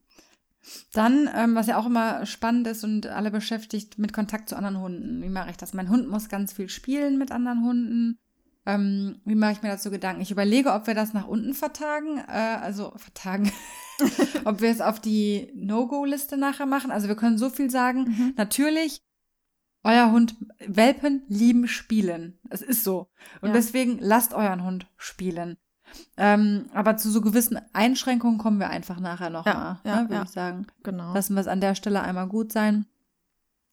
B: Dann, ähm, was ja auch immer spannend ist und alle beschäftigt, mit Kontakt zu anderen Hunden. Wie mache ich das? Mein Hund muss ganz viel spielen mit anderen Hunden. Ähm, wie mache ich mir dazu Gedanken? Ich überlege, ob wir das nach unten vertagen, äh, also vertagen, *laughs* ob wir es auf die No-Go-Liste nachher machen. Also wir können so viel sagen. Mhm. Natürlich, euer Hund, Welpen lieben Spielen. Es ist so. Und ja. deswegen lasst euren Hund spielen. Ähm, aber zu so gewissen Einschränkungen kommen wir einfach nachher nochmal, ja, ja, ne, würde ich sagen.
A: Genau.
B: Lassen wir es an der Stelle einmal gut sein.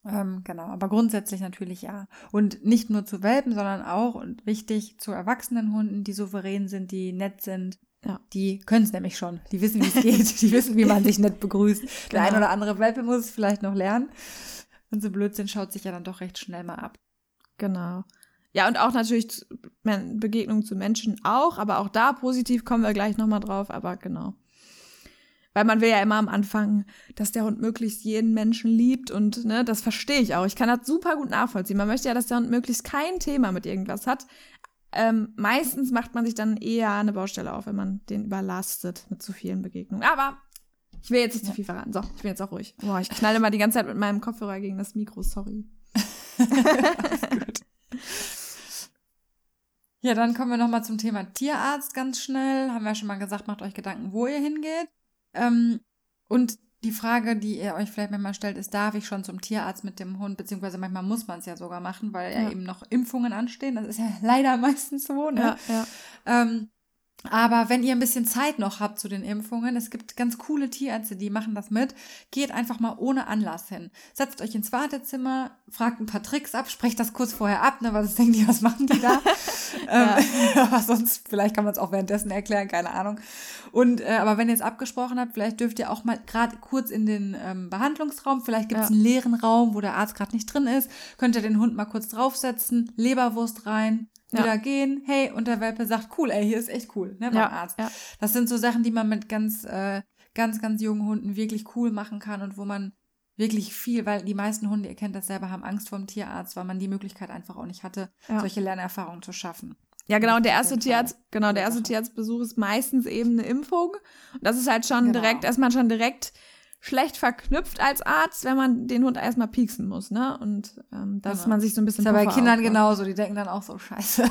B: Ähm, genau, aber grundsätzlich natürlich ja. Und nicht nur zu Welpen, sondern auch und wichtig zu erwachsenen Hunden, die souverän sind, die nett sind. Ja. Die können es nämlich schon. Die wissen, wie es geht. die wissen, wie man sich nett begrüßt. Genau. Der ein oder andere Welpe muss es vielleicht noch lernen. Und so Blödsinn schaut sich ja dann doch recht schnell mal ab.
A: Genau. Ja, und auch natürlich Begegnungen zu Menschen auch, aber auch da positiv kommen wir gleich nochmal drauf, aber genau. Weil man will ja immer am Anfang, dass der Hund möglichst jeden Menschen liebt und ne, das verstehe ich auch. Ich kann das super gut nachvollziehen. Man möchte ja, dass der Hund möglichst kein Thema mit irgendwas hat. Ähm, meistens macht man sich dann eher eine Baustelle auf, wenn man den überlastet mit zu vielen Begegnungen. Aber ich will jetzt nicht ja. zu viel verraten. So, ich bin jetzt auch ruhig. Boah, ich knalle mal die ganze Zeit mit meinem Kopfhörer gegen das Mikro, sorry. *laughs*
B: Ja, dann kommen wir nochmal zum Thema Tierarzt ganz schnell. Haben wir ja schon mal gesagt, macht euch Gedanken, wo ihr hingeht. Ähm, und die Frage, die ihr euch vielleicht manchmal stellt, ist, darf ich schon zum Tierarzt mit dem Hund, beziehungsweise manchmal muss man es ja sogar machen, weil ja. ja. eben noch Impfungen anstehen. Das ist ja *laughs* leider meistens so, ne?
A: Ja, ja.
B: Ähm, aber wenn ihr ein bisschen Zeit noch habt zu den Impfungen, es gibt ganz coole Tierärzte, die machen das mit, geht einfach mal ohne Anlass hin. Setzt euch ins Wartezimmer, fragt ein paar Tricks ab, sprecht das kurz vorher ab, ne, was denkt ihr, was machen die da? *laughs* ähm, *laughs* aber sonst, vielleicht kann man es auch währenddessen erklären, keine Ahnung. Und äh, aber wenn ihr es abgesprochen habt, vielleicht dürft ihr auch mal gerade kurz in den ähm, Behandlungsraum, vielleicht gibt es ja. einen leeren Raum, wo der Arzt gerade nicht drin ist, könnt ihr den Hund mal kurz draufsetzen, Leberwurst rein, wieder ja. gehen, hey, und der Welpe sagt, cool, ey, hier ist echt cool, ne, beim ja, Arzt. Ja. Das sind so Sachen, die man mit ganz, äh, ganz, ganz jungen Hunden wirklich cool machen kann und wo man wirklich viel, weil die meisten Hunde, ihr kennt das selber, haben Angst vor dem Tierarzt, weil man die Möglichkeit einfach auch nicht hatte, solche Lernerfahrungen zu schaffen.
A: Ja, genau, und der erste Tierarzt, genau, der erste Tierarztbesuch ist meistens eben eine Impfung. Und das ist halt schon genau. direkt, erstmal schon direkt schlecht verknüpft als Arzt, wenn man den Hund erstmal pieksen muss, ne? Und ähm, dass genau. man sich so ein bisschen.
B: Das ist ja bei Kindern aufbaut. genauso, die denken dann auch so, scheiße.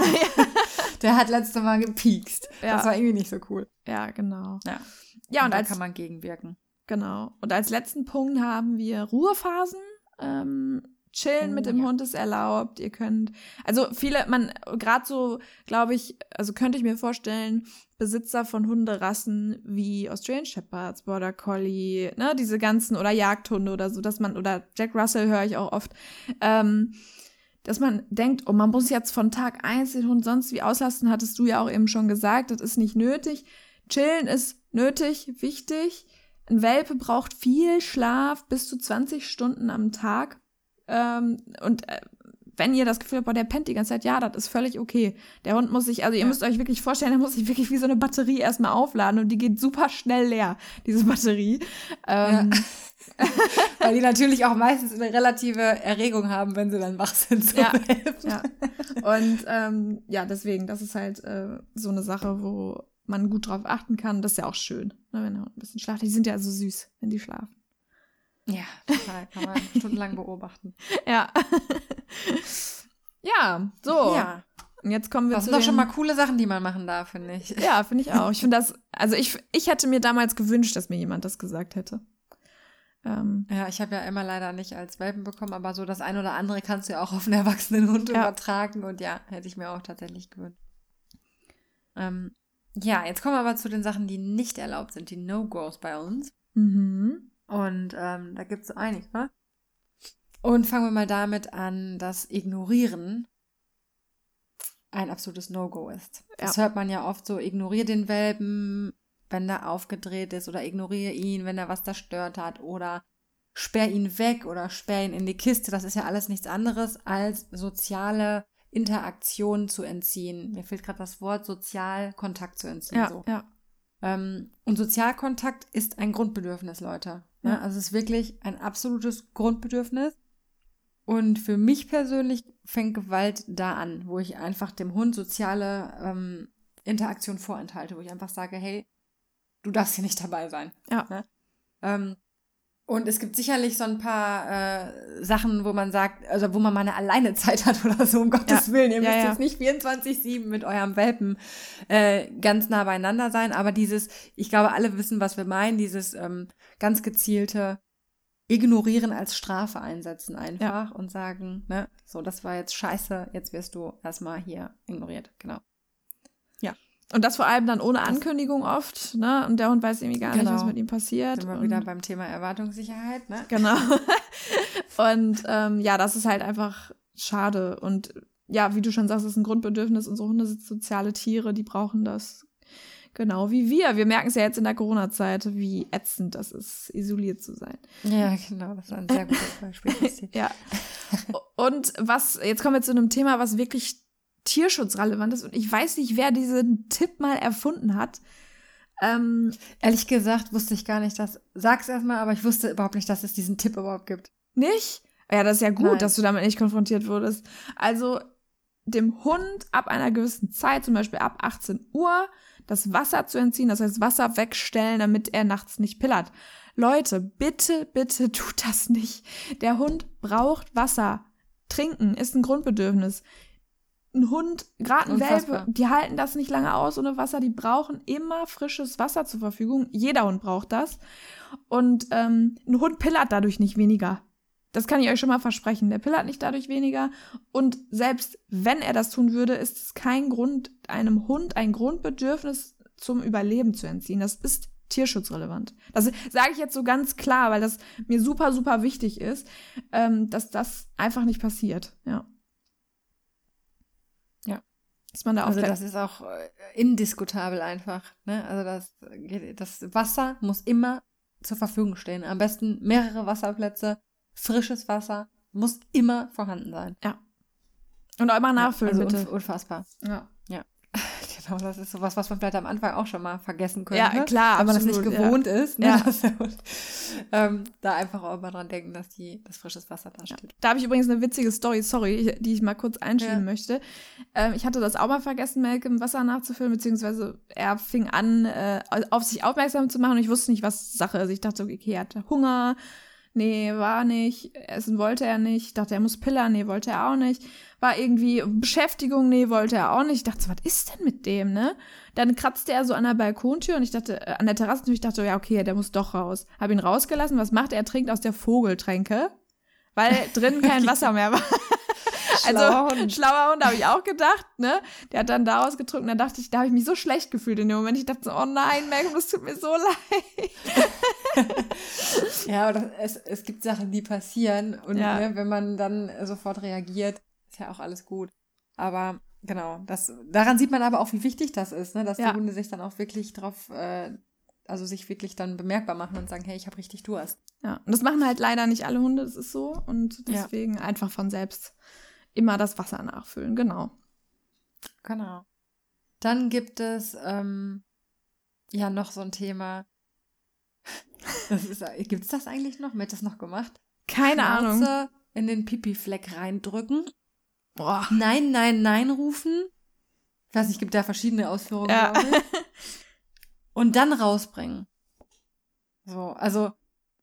B: *laughs* Der hat letzte Mal gepiekst. Ja. Das war irgendwie nicht so cool.
A: Ja, genau.
B: Ja. Ja, und, und da kann man gegenwirken.
A: Genau. Und als letzten Punkt haben wir Ruhephasen. Ähm, Chillen mit dem ja. Hund ist erlaubt. Ihr könnt, also viele, man, gerade so, glaube ich, also könnte ich mir vorstellen, Besitzer von Hunderassen wie Australian Shepherds, Border Collie, ne, diese ganzen oder Jagdhunde oder so, dass man, oder Jack Russell höre ich auch oft, ähm, dass man denkt, oh, man muss jetzt von Tag eins den Hund sonst wie auslasten, hattest du ja auch eben schon gesagt, das ist nicht nötig. Chillen ist nötig, wichtig. Ein Welpe braucht viel Schlaf, bis zu 20 Stunden am Tag. Ähm, und äh, wenn ihr das Gefühl habt, boah, der pennt die ganze Zeit, ja, das ist völlig okay. Der Hund muss sich, also ihr ja. müsst euch wirklich vorstellen, der muss sich wirklich wie so eine Batterie erstmal aufladen und die geht super schnell leer, diese Batterie. Ähm, ja. *laughs*
B: Weil die natürlich auch meistens eine relative Erregung haben, wenn sie dann wach sind. So
A: ja, ja. Und ähm, ja, deswegen, das ist halt äh, so eine Sache, wo man gut drauf achten kann. Das ist ja auch schön, ne, wenn er ein bisschen schlaft. Die sind ja so süß, wenn die schlafen.
B: Ja, total. Kann man *laughs* stundenlang beobachten.
A: Ja. ja, so. Ja. Und jetzt kommen wir
B: das zu. Das sind doch schon mal coole Sachen, die man machen darf, finde ich.
A: Ja, finde ich auch. Ich finde das, *laughs* also ich, ich hätte mir damals gewünscht, dass mir jemand das gesagt hätte.
B: Ähm, ja, ich habe ja immer leider nicht als Welpen bekommen, aber so das ein oder andere kannst du ja auch auf einen erwachsenen Hund ja. übertragen und ja, hätte ich mir auch tatsächlich gewünscht. Ähm, ja, jetzt kommen wir aber zu den Sachen, die nicht erlaubt sind, die No-Gos bei uns. Mhm. Und ähm, da gibt es einige. Ne? Und fangen wir mal damit an, dass Ignorieren ein absolutes No-Go ist. Ja. Das hört man ja oft so, ignoriere den Welpen, wenn der aufgedreht ist oder ignoriere ihn, wenn er was da stört hat oder sperr ihn weg oder sperr ihn in die Kiste. Das ist ja alles nichts anderes als soziale Interaktion zu entziehen. Mir fehlt gerade das Wort Sozialkontakt zu entziehen. Ja, so. ja. Ähm, und Sozialkontakt ist ein Grundbedürfnis, Leute. Ne? Ja. Also es ist wirklich ein absolutes Grundbedürfnis. Und für mich persönlich fängt Gewalt da an, wo ich einfach dem Hund soziale ähm, Interaktion vorenthalte, wo ich einfach sage, hey, du darfst hier nicht dabei sein. Ja. Ne? Ähm, und es gibt sicherlich so ein paar äh, Sachen, wo man sagt, also wo man mal eine alleine Zeit hat *laughs* oder so, um Gottes ja. Willen. Ihr müsst ja, ja. jetzt nicht 24-7 mit eurem Welpen äh, ganz nah beieinander sein, aber dieses, ich glaube, alle wissen, was wir meinen, dieses ähm, ganz gezielte Ignorieren als Strafe einsetzen einfach und sagen, ne, so, das war jetzt scheiße, jetzt wirst du erstmal hier ignoriert, genau.
A: Und das vor allem dann ohne Ankündigung oft, ne? Und der Hund weiß irgendwie gar genau. nicht, was mit ihm passiert.
B: Sind wir wieder beim Thema Erwartungssicherheit, ne?
A: Genau. *laughs* und ähm, ja, das ist halt einfach schade. Und ja, wie du schon sagst, ist ein Grundbedürfnis. Unsere Hunde sind soziale Tiere, die brauchen das genau wie wir. Wir merken es ja jetzt in der Corona-Zeit, wie ätzend das ist, isoliert zu sein.
B: Ja, genau, das ist ein sehr gutes *laughs* Beispiel.
A: ja. Und was, jetzt kommen wir zu einem Thema, was wirklich tierschutzrelevant ist. Und ich weiß nicht, wer diesen Tipp mal erfunden hat.
B: Ähm, Ehrlich gesagt wusste ich gar nicht, dass. Sag's erstmal, aber ich wusste überhaupt nicht, dass es diesen Tipp überhaupt gibt.
A: Nicht? Ja, das ist ja gut, Nein. dass du damit nicht konfrontiert wurdest. Also, dem Hund ab einer gewissen Zeit, zum Beispiel ab 18 Uhr, das Wasser zu entziehen, das heißt Wasser wegstellen, damit er nachts nicht pillert. Leute, bitte, bitte *laughs* tut das nicht. Der Hund braucht Wasser. Trinken ist ein Grundbedürfnis ein Hund, gerade ein Welpe, die halten das nicht lange aus ohne Wasser. Die brauchen immer frisches Wasser zur Verfügung. Jeder Hund braucht das. Und ähm, ein Hund pillert dadurch nicht weniger. Das kann ich euch schon mal versprechen. Der pillert nicht dadurch weniger. Und selbst wenn er das tun würde, ist es kein Grund, einem Hund ein Grundbedürfnis zum Überleben zu entziehen. Das ist tierschutzrelevant. Das sage ich jetzt so ganz klar, weil das mir super, super wichtig ist, ähm, dass das einfach nicht passiert. Ja.
B: Dass man da also das ist auch äh, indiskutabel einfach. Ne? Also das, das Wasser muss immer zur Verfügung stehen. Am besten mehrere Wasserplätze, frisches Wasser muss immer vorhanden sein.
A: Ja. Und auch immer nachfüllen,
B: ja, also bitte. Unfassbar. Ja. Ja. *laughs* Genau, das ist sowas, was man vielleicht am Anfang auch schon mal vergessen könnte.
A: Ja, klar.
B: Wenn man das nicht gewohnt ja. ist. Ne? Ja. *laughs* Das, ähm, da einfach auch immer dran denken, dass die, das frisches Wasser da steht. Ja.
A: Da habe ich übrigens eine witzige Story, sorry, die ich mal kurz einschieben möchte. Ähm, ich hatte das auch mal vergessen, Malcolm Wasser nachzufüllen, beziehungsweise er fing an, äh, auf sich aufmerksam zu machen und ich wusste nicht, was Sache ist. Ich dachte, okay, er hatte Hunger. Nee, war nicht. Essen wollte er nicht. Ich dachte, er muss pillern. Nee, wollte er auch nicht war irgendwie Beschäftigung, nee, wollte er auch nicht. Ich dachte, was ist denn mit dem, ne? Dann kratzte er so an der Balkontür und ich dachte, äh, an der Terrassentür, ich dachte, ja, okay, der muss doch raus. Hab ihn rausgelassen, was macht er? Er trinkt aus der Vogeltränke. weil *laughs* drin kein Wasser mehr war. Also Hund. schlauer Hund habe ich auch gedacht, ne? Der hat dann daraus getrunken, da dachte ich, da habe ich mich so schlecht gefühlt in dem Moment. Ich dachte so, oh nein, Malcolm, das tut mir so *laughs* leid.
B: ja, aber das, es, es gibt Sachen, die passieren und ja. ne, wenn man dann sofort reagiert, ist ja auch alles gut. Aber genau, das, daran sieht man aber auch, wie wichtig das ist, ne? dass ja. die Hunde sich dann auch wirklich drauf, äh, also sich wirklich dann bemerkbar machen und sagen, hey, ich habe richtig Durst.
A: Ja, und das machen halt leider nicht alle Hunde, das ist so. Und deswegen ja. einfach von selbst immer das Wasser nachfüllen, genau.
B: Genau. Dann gibt es ähm, ja noch so ein Thema. *laughs* Gibt es das eigentlich noch? Wird das noch gemacht?
A: Keine Schnauze Ahnung.
B: In den Pipi-Fleck reindrücken. Boah. Nein, nein, nein rufen. Ich weiß nicht, gibt da verschiedene Ausführungen, ja. *laughs* Und dann rausbringen. So, also,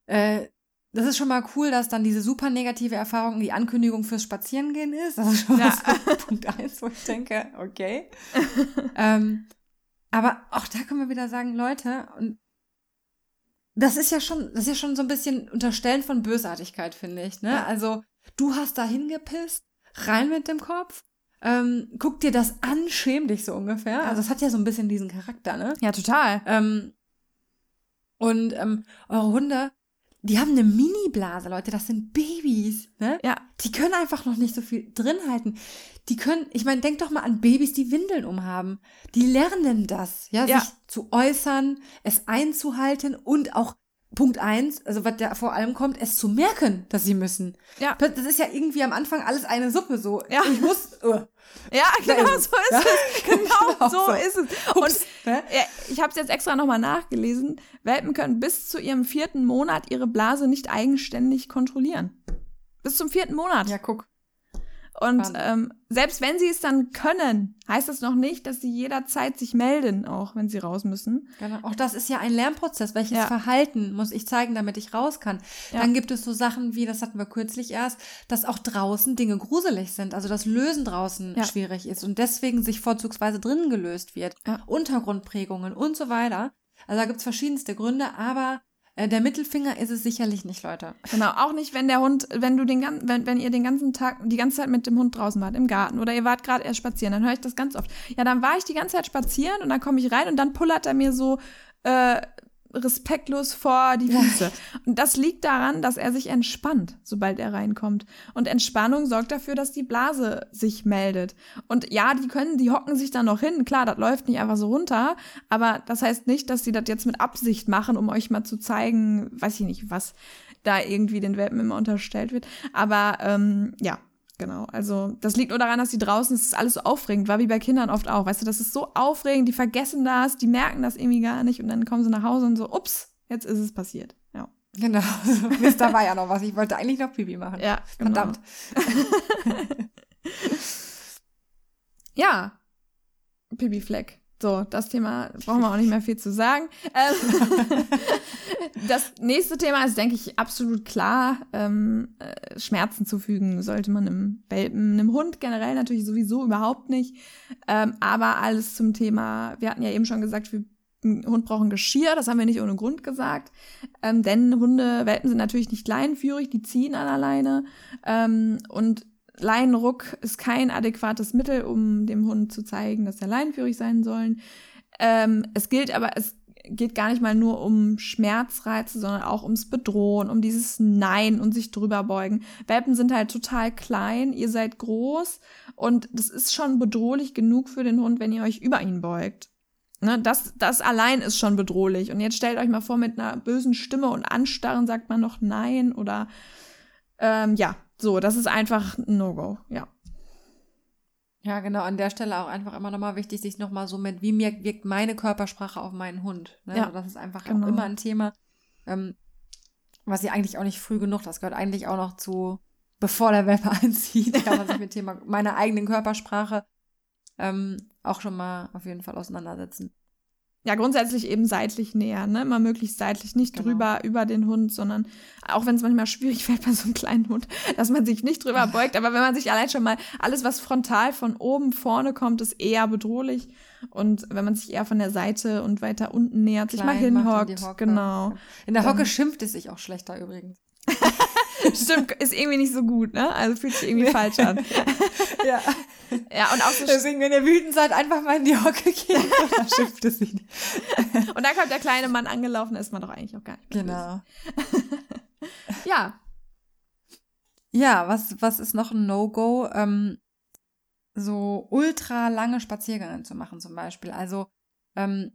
B: äh, das ist schon mal cool, dass dann diese super negative Erfahrung die Ankündigung fürs Spazierengehen ist. Das ist schon ja. mal Punkt eins, wo ich denke, okay. *laughs* ähm, aber auch da können wir wieder sagen, Leute, und das ist ja schon, das ist ja schon so ein bisschen Unterstellen von Bösartigkeit, finde ich. Ne? Ja. Also, du hast da hingepisst, rein mit dem Kopf. Ähm, guck dir das an, schäm dich so ungefähr. Also es hat ja so ein bisschen diesen Charakter, ne?
A: Ja, total.
B: Ähm, und ähm, eure Hunde, die haben eine Mini-Blase, Leute, das sind Babys, ne?
A: Ja.
B: Die können einfach noch nicht so viel drin halten. Die können, ich meine, denk doch mal an Babys, die Windeln umhaben. Die lernen das, ja, ja. sich zu äußern, es einzuhalten und auch Punkt eins, also was da vor allem kommt, es zu merken, dass sie müssen.
A: Ja.
B: Das ist ja irgendwie am Anfang alles eine Suppe so. Ja. Ich muss. Uh. *laughs*
A: Ja, genau so ist ja? es. *laughs* Genau, genau so, so, ist es. Ups. Und ja, ich habe es jetzt extra nochmal nachgelesen. Welpen können bis zu ihrem vierten Monat ihre Blase nicht eigenständig kontrollieren. Bis zum vierten Monat.
B: Ja, guck.
A: Und ähm, selbst wenn sie es dann können, heißt das noch nicht, dass sie jederzeit sich melden, auch wenn sie raus müssen.
B: Genau. Auch das ist ja ein Lernprozess. Welches ja. Verhalten muss ich zeigen, damit ich raus kann? Ja. Dann gibt es so Sachen wie, das hatten wir kürzlich erst, dass auch draußen Dinge gruselig sind. Also das Lösen draußen ja. schwierig ist und deswegen sich vorzugsweise drinnen gelöst wird. Untergrundprägungen und so weiter. Also da gibt's verschiedenste Gründe, aber der Mittelfinger ist es sicherlich nicht, Leute.
A: Genau, auch nicht, wenn der Hund, wenn du den wenn, wenn ihr den ganzen Tag, die ganze Zeit mit dem Hund draußen wart, im Garten oder ihr wart gerade erst spazieren, dann höre ich das ganz oft. Ja, dann war ich die ganze Zeit spazieren und dann komme ich rein und dann pullert er mir so äh, respektlos vor die Füße. Und das liegt daran, dass er sich entspannt, sobald er reinkommt. Und Entspannung sorgt dafür, dass die Blase sich meldet. Und ja, die können, die hocken sich dann noch hin. Klar, das läuft nicht einfach so runter. Aber das heißt nicht, dass sie das jetzt mit Absicht machen, um euch mal zu zeigen, weiß ich nicht, was da irgendwie den Welpen immer unterstellt wird. Aber ähm, ja, Genau, also das liegt nur daran, dass die draußen, es ist alles so aufregend, war wie bei Kindern oft auch, weißt du, das ist so aufregend, die vergessen das, die merken das irgendwie gar nicht und dann kommen sie nach Hause und so, ups, jetzt ist es passiert. Ja.
B: Genau, *laughs* Mist, da war ja noch was, ich wollte eigentlich noch Pipi machen.
A: Ja, genau. verdammt. *laughs* *laughs* ja, Pipi-Fleck. So, das Thema brauchen wir auch nicht mehr viel zu sagen. Ähm, *laughs* das nächste Thema ist, denke ich, absolut klar. Ähm, äh, Schmerzen zufügen sollte man einem Welpen, einem Hund generell natürlich sowieso überhaupt nicht. Ähm, aber alles zum Thema, wir hatten ja eben schon gesagt, wir ein Hund braucht ein Geschirr, das haben wir nicht ohne Grund gesagt. Ähm, denn Hunde, Welpen sind natürlich nicht leinenführig, die ziehen an alleine. Ähm, und Leinenruck ist kein adäquates Mittel, um dem Hund zu zeigen, dass er leinenführig sein soll. Ähm, es gilt aber, es geht gar nicht mal nur um Schmerzreize, sondern auch ums Bedrohen, um dieses Nein und sich drüber beugen. Welpen sind halt total klein, ihr seid groß und das ist schon bedrohlich genug für den Hund, wenn ihr euch über ihn beugt. Ne, das, das allein ist schon bedrohlich. Und jetzt stellt euch mal vor, mit einer bösen Stimme und Anstarren sagt man noch Nein oder ähm, ja, so, das ist einfach ein No-Go, ja.
B: Ja, genau, an der Stelle auch einfach immer nochmal wichtig, sich nochmal so mit, wie mir wirkt meine Körpersprache auf meinen Hund. Ne? Ja, also das ist einfach genau. auch immer ein Thema, ähm, was ja eigentlich auch nicht früh genug, das gehört eigentlich auch noch zu, bevor der Welpe *laughs* einzieht, kann man sich mit Thema meiner eigenen Körpersprache ähm, auch schon mal auf jeden Fall auseinandersetzen
A: ja, grundsätzlich eben seitlich näher, ne? Immer möglichst seitlich, nicht genau. drüber über den Hund, sondern auch wenn es manchmal schwierig fällt bei so einem kleinen Hund, *laughs* dass man sich nicht drüber beugt, aber wenn man sich allein schon mal alles, was frontal von oben vorne kommt, ist eher bedrohlich. Und wenn man sich eher von der Seite und weiter unten nähert, Klein sich mal hinhockt, in genau.
B: In der Hocke schimpft es sich auch schlechter übrigens. *laughs* *laughs*
A: Stimmt, ist irgendwie nicht so gut, ne? Also fühlt sich irgendwie falsch an. *laughs* ja.
B: Ja, und auch so. Deswegen, wenn ihr wütend seid, einfach mal in die Hocke gehen. *laughs* dann schimpft
A: es nicht. und dann kommt der kleine Mann angelaufen, ist man doch eigentlich auch gar nicht.
B: Genau.
A: ja.
B: Ja, was, was ist noch ein No-Go? Ähm, so ultra lange Spaziergänge zu machen, zum Beispiel. Also, ähm,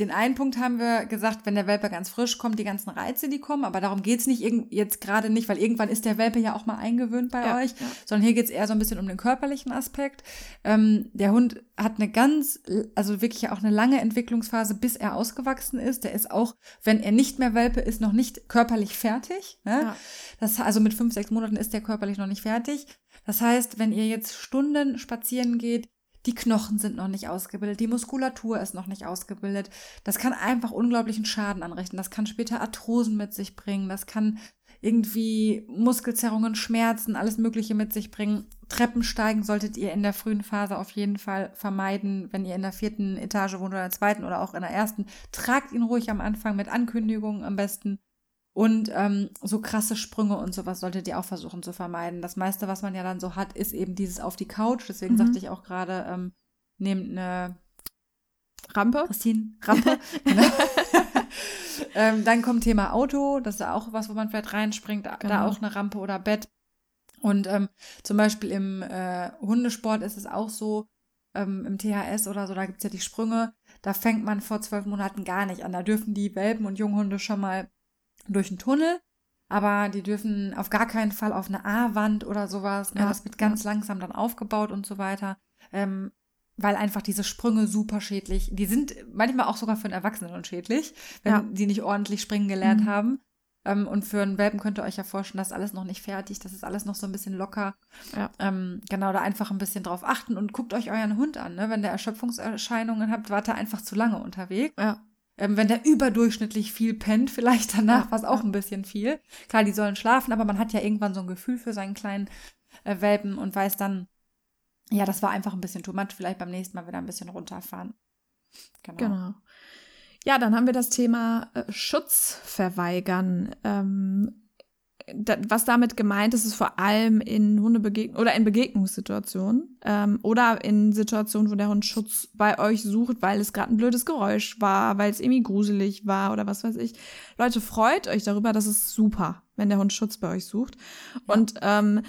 B: den einen Punkt haben wir gesagt, wenn der Welpe ganz frisch kommt, die ganzen Reize, die kommen, aber darum geht es nicht jetzt gerade nicht, weil irgendwann ist der Welpe ja auch mal eingewöhnt bei ja, euch, ja. sondern hier geht es eher so ein bisschen um den körperlichen Aspekt. Ähm, der Hund hat eine ganz, also wirklich auch eine lange Entwicklungsphase, bis er ausgewachsen ist. Der ist auch, wenn er nicht mehr Welpe ist, noch nicht körperlich fertig. Ne? Ja. Das, also mit fünf, sechs Monaten ist der körperlich noch nicht fertig. Das heißt, wenn ihr jetzt Stunden spazieren geht, die Knochen sind noch nicht ausgebildet, die Muskulatur ist noch nicht ausgebildet. Das kann einfach unglaublichen Schaden anrichten. Das kann später Arthrosen mit sich bringen. Das kann irgendwie Muskelzerrungen, Schmerzen, alles Mögliche mit sich bringen. Treppensteigen solltet ihr in der frühen Phase auf jeden Fall vermeiden. Wenn ihr in der vierten Etage wohnt oder in der zweiten oder auch in der ersten, tragt ihn ruhig am Anfang mit Ankündigungen am besten. Und ähm, so krasse Sprünge und sowas solltet ihr auch versuchen zu vermeiden. Das meiste, was man ja dann so hat, ist eben dieses auf die Couch. Deswegen mhm. sagte ich auch gerade, ähm, nehmt eine
A: Rampe.
B: Christine, Rampe. *laughs* genau. *laughs* ähm, dann kommt Thema Auto. Das ist auch was, wo man vielleicht reinspringt. Genau. Da auch eine Rampe oder Bett. Und ähm, zum Beispiel im äh, Hundesport ist es auch so, ähm, im THS oder so, da gibt's ja die Sprünge. Da fängt man vor zwölf Monaten gar nicht an. Da dürfen die Welpen und Junghunde schon mal durch einen Tunnel, aber die dürfen auf gar keinen Fall auf eine A-Wand oder sowas. Ne? Ja, das wird ganz ja. langsam dann aufgebaut und so weiter. Ähm, weil einfach diese Sprünge super schädlich, die sind manchmal auch sogar für einen Erwachsenen schädlich, wenn ja. die nicht ordentlich springen gelernt mhm. haben. Ähm, und für einen Welpen könnt ihr euch ja vorstellen, das ist alles noch nicht fertig, das ist alles noch so ein bisschen locker. Ja. Ähm, genau, da einfach ein bisschen drauf achten und guckt euch euren Hund an. Ne? Wenn der Erschöpfungserscheinungen habt, wart ihr einfach zu lange unterwegs. Ja. Ähm, wenn der überdurchschnittlich viel pennt, *laughs* vielleicht danach war es auch ein bisschen viel. Klar, die sollen schlafen, aber man hat ja irgendwann so ein Gefühl für seinen kleinen äh, Welpen und weiß dann, ja, das war einfach ein bisschen too much, vielleicht beim nächsten Mal wieder ein bisschen runterfahren.
A: Genau. genau. Ja, dann haben wir das Thema äh, Schutz verweigern. Ähm, was damit gemeint ist, ist vor allem in Hundebegegnungen oder in Begegnungssituationen ähm, oder in Situationen, wo der Hund Schutz bei euch sucht, weil es gerade ein blödes Geräusch war, weil es irgendwie gruselig war oder was weiß ich. Leute, freut euch darüber, das ist super, wenn der Hund Schutz bei euch sucht. Ja. Und ähm,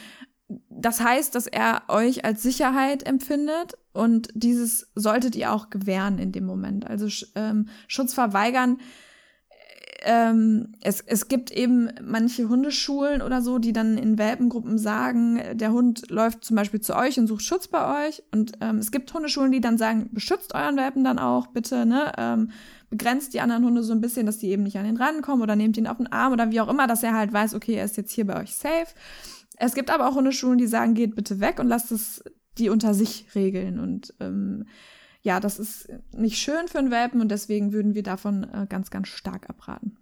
A: das heißt, dass er euch als Sicherheit empfindet und dieses solltet ihr auch gewähren in dem Moment. Also ähm, Schutz verweigern ähm, es, es gibt eben manche Hundeschulen oder so, die dann in Welpengruppen sagen, der Hund läuft zum Beispiel zu euch und sucht Schutz bei euch. Und ähm, es gibt Hundeschulen, die dann sagen, beschützt euren Welpen dann auch bitte, ne? Ähm, begrenzt die anderen Hunde so ein bisschen, dass die eben nicht an ihn rankommen oder nehmt ihn auf den Arm oder wie auch immer, dass er halt weiß, okay, er ist jetzt hier bei euch safe. Es gibt aber auch Hundeschulen, die sagen, geht bitte weg und lasst es die unter sich regeln. Und ähm, ja, das ist nicht schön für einen Welpen und deswegen würden wir davon äh, ganz, ganz stark abraten.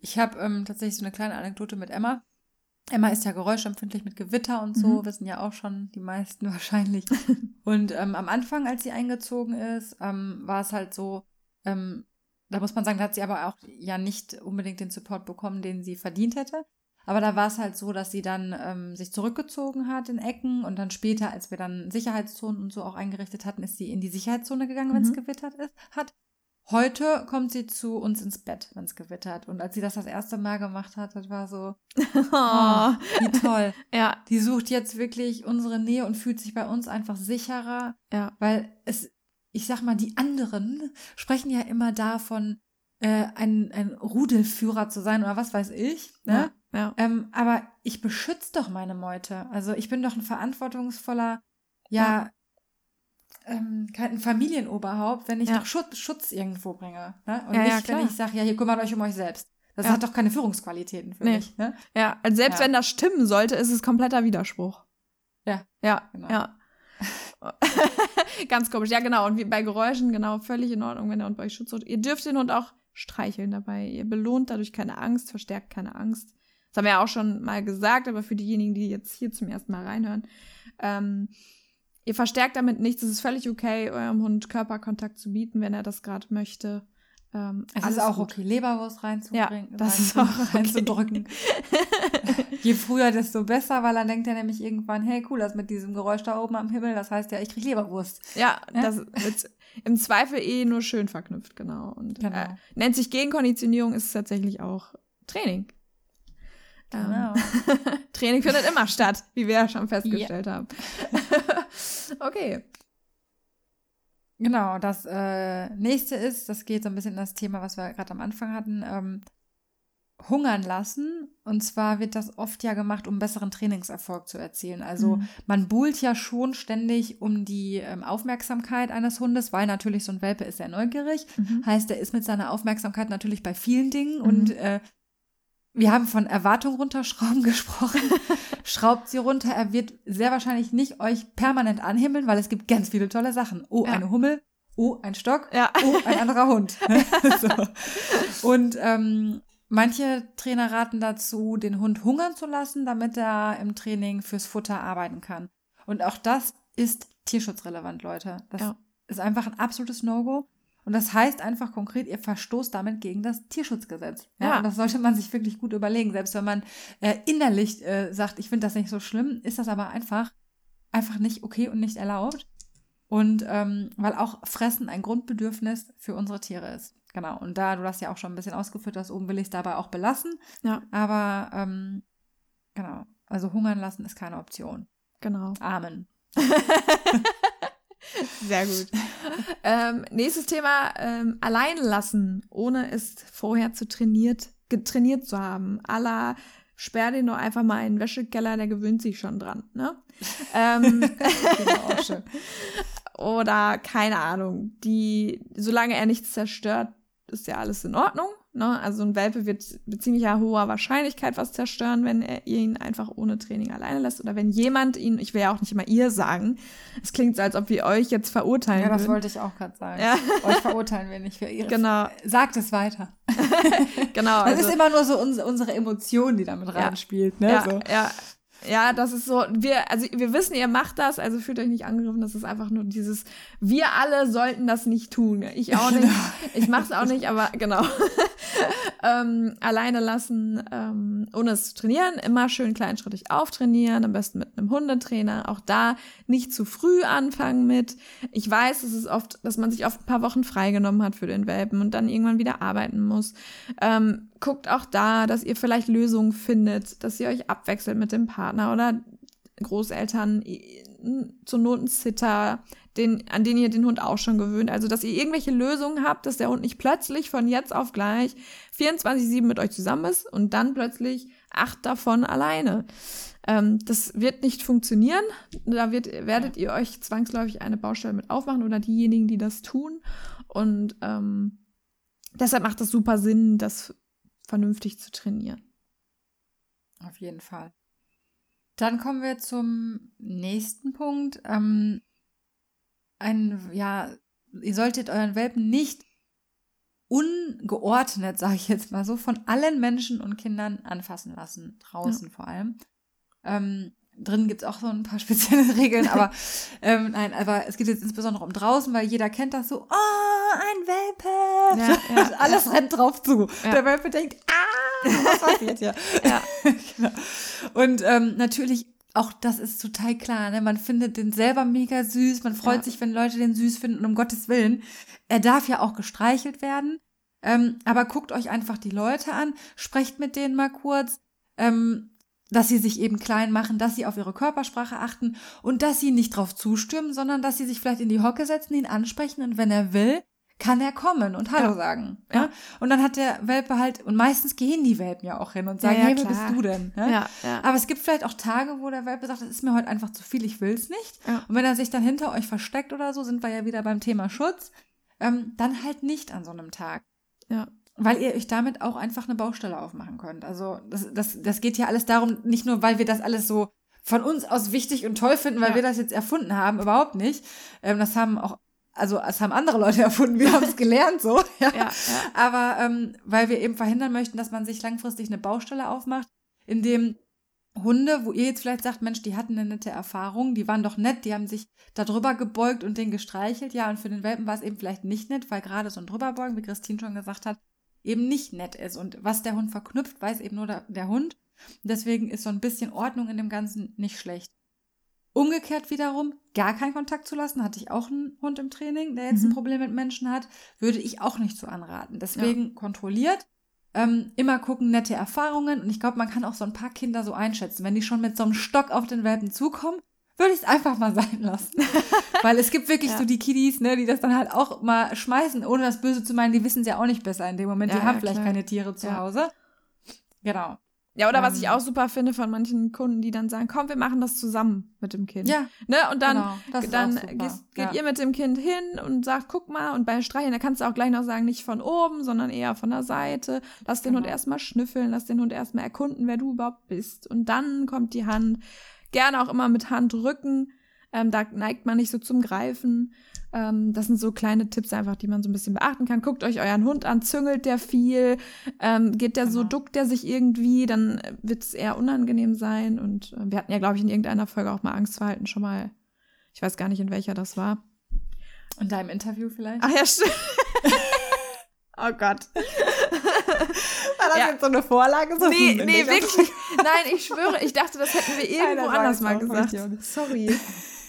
B: Ich habe ähm, tatsächlich so eine kleine Anekdote mit Emma. Emma ist ja geräuschempfindlich mit Gewitter und so, mhm. wissen ja auch schon die meisten *laughs* wahrscheinlich. und ähm, am Anfang, als sie eingezogen ist, ähm, war es halt so, ähm, da muss man sagen, da hat sie aber auch ja nicht unbedingt den Support bekommen, den sie verdient hätte. Aber da war es halt so, dass sie dann ähm, sich zurückgezogen hat in Ecken und dann später, als wir dann Sicherheitszonen und so auch eingerichtet hatten, ist sie in die Sicherheitszone gegangen, wenn es mhm. gewittert ist, hat. Heute kommt sie zu uns ins Bett, wenn es gewittert. Und als sie das das erste Mal gemacht hat, das war so, *laughs* oh, wie toll. *laughs* ja. Die sucht jetzt wirklich unsere Nähe und fühlt sich bei uns einfach sicherer. Ja. Weil es, ich sag mal, die anderen sprechen ja immer davon, äh, ein, ein Rudelführer zu sein oder was weiß ich. Ne? Ja. Ja. Ähm, aber ich beschütze doch meine Meute. Also ich bin doch ein verantwortungsvoller, ja, ja. Ähm, ein Familienoberhaupt, wenn ich ja. doch Schutz, Schutz irgendwo bringe. Ne? Und nicht, wenn ich sage, ja, hier kümmert euch um euch selbst. Das hat doch keine Führungsqualitäten für nee. mich. Ne?
A: Ja, also selbst wenn das stimmen sollte, ist es kompletter Widerspruch. Ja. Ja, genau. ja. *laughs* Ganz komisch. Ja, genau. Und wie bei Geräuschen, genau, völlig in Ordnung, wenn der Hund bei euch Schutz sucht. Ihr dürft den Hund auch streicheln dabei. Ihr belohnt dadurch keine Angst, verstärkt keine Angst. Das haben wir ja auch schon mal gesagt, aber für diejenigen, die jetzt hier zum ersten Mal reinhören, ähm, ihr verstärkt damit nichts. Es ist völlig okay, eurem Hund Körperkontakt zu bieten, wenn er das gerade möchte. Ähm,
B: es ist auch gut. okay, Leberwurst reinzubringen, ja, das ist auch reinzudrücken. *laughs* Je früher, desto besser, weil dann denkt er nämlich irgendwann, hey, cool, das mit diesem Geräusch da oben am Himmel, das heißt ja, ich krieg Leberwurst.
A: Ja, ja? das ist im Zweifel eh nur schön verknüpft, genau. Und genau. Äh, nennt sich Gegenkonditionierung, ist tatsächlich auch Training. Genau. Ähm, *laughs* Training findet immer statt, wie wir ja schon festgestellt ja. haben. *laughs* okay.
B: Genau, das äh, nächste ist, das geht so ein bisschen in das Thema, was wir gerade am Anfang hatten, ähm, hungern lassen. Und zwar wird das oft ja gemacht, um besseren Trainingserfolg zu erzielen. Also mhm. man buhlt ja schon ständig um die ähm, Aufmerksamkeit eines Hundes, weil natürlich so ein Welpe ist sehr neugierig. Mhm. Heißt, er ist mit seiner Aufmerksamkeit natürlich bei vielen Dingen mhm. und äh, wir haben von Erwartung runterschrauben *laughs* gesprochen. Schraubt sie runter. Er wird sehr wahrscheinlich nicht euch permanent anhimmeln, weil es gibt ganz viele tolle Sachen. Oh, ja. eine Hummel. Oh, ein Stock. Ja. Oh, ein anderer Hund. *laughs* *laughs* so. Und ähm, manche Trainer raten dazu, den Hund hungern zu lassen, damit er im Training fürs Futter arbeiten kann. Und auch das ist tierschutzrelevant, Leute. Das ja. ist einfach ein absolutes No-Go. Und das heißt einfach konkret, ihr verstoßt damit gegen das Tierschutzgesetz. Ja, ja. Und das sollte man sich wirklich gut überlegen. Selbst wenn man äh, innerlich äh, sagt, ich finde das nicht so schlimm, ist das aber einfach, einfach nicht okay und nicht erlaubt. Und ähm, weil auch Fressen ein Grundbedürfnis für unsere Tiere ist. Genau. Und da, du hast ja auch schon ein bisschen ausgeführt, dass oben will ich es dabei auch belassen. Ja. Aber ähm, genau. Also hungern lassen ist keine Option.
A: Genau.
B: Amen. *laughs*
A: Sehr gut. ähm, nächstes Thema, ähm, allein lassen, ohne es vorher zu trainiert, getrainiert zu haben. Allah, sperr den doch einfach mal in den Wäschekeller, der gewöhnt sich schon dran, ne? *laughs* ähm, genau, Oder, keine Ahnung, die, solange er nichts zerstört, ist ja alles in Ordnung. Ne? Also ein Welpe wird mit ziemlich hoher Wahrscheinlichkeit was zerstören, wenn er ihn einfach ohne Training alleine lässt. Oder wenn jemand ihn, ich will ja auch nicht immer ihr sagen, es klingt so, als ob wir euch jetzt verurteilen.
B: Ja, das würden. wollte ich auch gerade sagen. Ja. *laughs* Euch verurteilen wir nicht für ihre.
A: Genau.
B: Sagt es weiter. *laughs*
A: genau. *laughs*
B: Das also, ist immer nur so unsere, unsere Emotion, die damit ja. reinspielt. Ne?
A: Ja,
B: so.
A: ja. Ja, das ist so, wir, also wir wissen, ihr macht das, also fühlt euch nicht angegriffen, das ist einfach nur dieses, wir alle sollten das nicht tun. Ich auch nicht, ich mach's auch nicht, aber genau. *laughs* ähm, alleine lassen, ähm, ohne es zu trainieren, immer schön kleinschrittig auftrainieren, am besten mit einem Hundetrainer. Auch da nicht zu früh anfangen mit. Ich weiß, es ist oft, dass man sich oft ein paar Wochen freigenommen hat für den Welpen und dann irgendwann wieder arbeiten muss. Ähm, guckt auch da, dass ihr vielleicht Lösungen findet, dass ihr euch abwechselt mit dem Partner oder Großeltern, zur Not ein Sitter, den, an den ihr den Hund auch schon gewöhnt. Also, dass ihr irgendwelche Lösungen habt, dass der Hund nicht plötzlich von jetzt auf gleich 24-7 mit euch zusammen ist und dann plötzlich acht davon alleine. Ähm, das wird nicht funktionieren. Da wird, werdet ihr euch zwangsläufig eine Baustelle mit aufmachen oder diejenigen, die das tun. Und ähm, deshalb macht es super Sinn, das vernünftig zu trainieren.
B: Auf jeden Fall. Dann kommen wir zum nächsten Punkt. Ähm, ein, ja, ihr solltet euren Welpen nicht ungeordnet, sage ich jetzt mal so, von allen Menschen und Kindern anfassen lassen, draußen ja. vor allem. Ähm, drin gibt es auch so ein paar *laughs* spezielle Regeln, aber ähm, nein, aber es geht jetzt insbesondere um draußen, weil jeder kennt das so, oh, ein Welpe! Ja, ja, *laughs* Alles ja. rennt drauf zu. Der Welpe denkt, ah, was passiert hier? *laughs* ja. *laughs* genau. Und ähm, natürlich auch das ist total klar, ne? Man findet den selber mega süß, man freut sich, wenn Leute den süß finden und um Gottes Willen, er darf ja auch gestreichelt werden. Ähm, aber guckt euch einfach die Leute an, sprecht mit denen mal kurz. Ähm, dass sie sich eben klein machen, dass sie auf ihre Körpersprache achten und dass sie nicht drauf zustürmen, sondern dass sie sich vielleicht in die Hocke setzen, ihn ansprechen und wenn er will, kann er kommen und Hallo ja. sagen. Ja? ja? Und dann hat der Welpe halt, und meistens gehen die Welpen ja auch hin und sagen, ja, hey, wer bist du denn? Ja? Ja, Aber es gibt vielleicht auch Tage, wo der Welpe sagt, das ist mir heute einfach zu viel, ich will's nicht. Und wenn er sich dann hinter euch versteckt oder so, sind wir ja wieder beim Thema Schutz, ähm, dann halt nicht an so einem Tag. Ja weil ihr euch damit auch einfach eine Baustelle aufmachen könnt. Also das, das, das geht ja alles darum, nicht nur, weil wir das alles so von uns aus wichtig und toll finden, weil wir das jetzt erfunden haben, überhaupt nicht. Ähm, das haben auch, also es haben andere Leute *laughs* erfunden, wir haben es gelernt so. *laughs* Ja. ja, ja. Aber ähm, weil wir eben verhindern möchten, dass man sich langfristig eine Baustelle aufmacht, in dem Hunde, wo ihr jetzt vielleicht sagt, Mensch, die hatten eine nette Erfahrung, die waren doch nett, die haben sich da drüber gebeugt und den gestreichelt. Ja, und für den Welpen war es eben vielleicht nicht nett, weil gerade so ein Drüberbeugen, wie Christine schon gesagt hat, eben nicht nett ist. Und was der Hund verknüpft, weiß eben nur der, der Hund. Deswegen ist so ein bisschen Ordnung in dem Ganzen nicht schlecht. Umgekehrt wiederum, gar keinen Kontakt zu lassen, hatte ich auch einen Hund im Training, der jetzt mhm. ein Problem mit Menschen hat, würde ich auch nicht so anraten. Deswegen ja. kontrolliert, ähm, immer gucken, nette Erfahrungen. Und ich glaube, man kann auch so ein paar Kinder so einschätzen. Wenn die schon mit so einem Stock auf den Welpen zukommen, würde ich es einfach mal *laughs* sein lassen. Weil es gibt wirklich ja. so die Kiddies, ne, die das dann halt auch mal schmeißen, ohne das Böse zu meinen, die wissen es ja auch nicht besser in dem Moment. Ja, die haben vielleicht keine Tiere zu Hause. Genau.
A: Ja, oder ähm, was ich auch super finde von manchen Kunden, die dann sagen, komm, wir machen das zusammen mit dem Kind.
B: Ja.
A: Ne? Und dann, genau, dann gehst, geht ja. ihr mit dem Kind hin und sagt, guck mal, und beim Streicheln, da kannst du auch gleich noch sagen, nicht von oben, sondern eher von der Seite. Lass den genau. Hund erstmal schnüffeln, lass den Hund erstmal erkunden, wer du überhaupt bist. Und dann kommt die Hand. Gerne auch immer mit Handrücken. Ähm, da neigt man nicht so zum Greifen. Ähm, das sind so kleine Tipps einfach, die man so ein bisschen beachten kann. Guckt euch euren Hund an, züngelt der viel, ähm, geht der genau. so, duckt der sich irgendwie, dann wird es eher unangenehm sein. Und äh, wir hatten ja, glaube ich, in irgendeiner Folge auch mal Angstverhalten schon mal. Ich weiß gar nicht, in welcher das war.
B: In deinem Interview vielleicht?
A: Ach ja, stimmt. *laughs* oh Gott.
B: War das ja. jetzt so eine Vorlage? So
A: nee, nee, wirklich. Nein, ich schwöre, ich dachte, das hätten wir irgendwo Nein, anders mal gesagt. Sorry.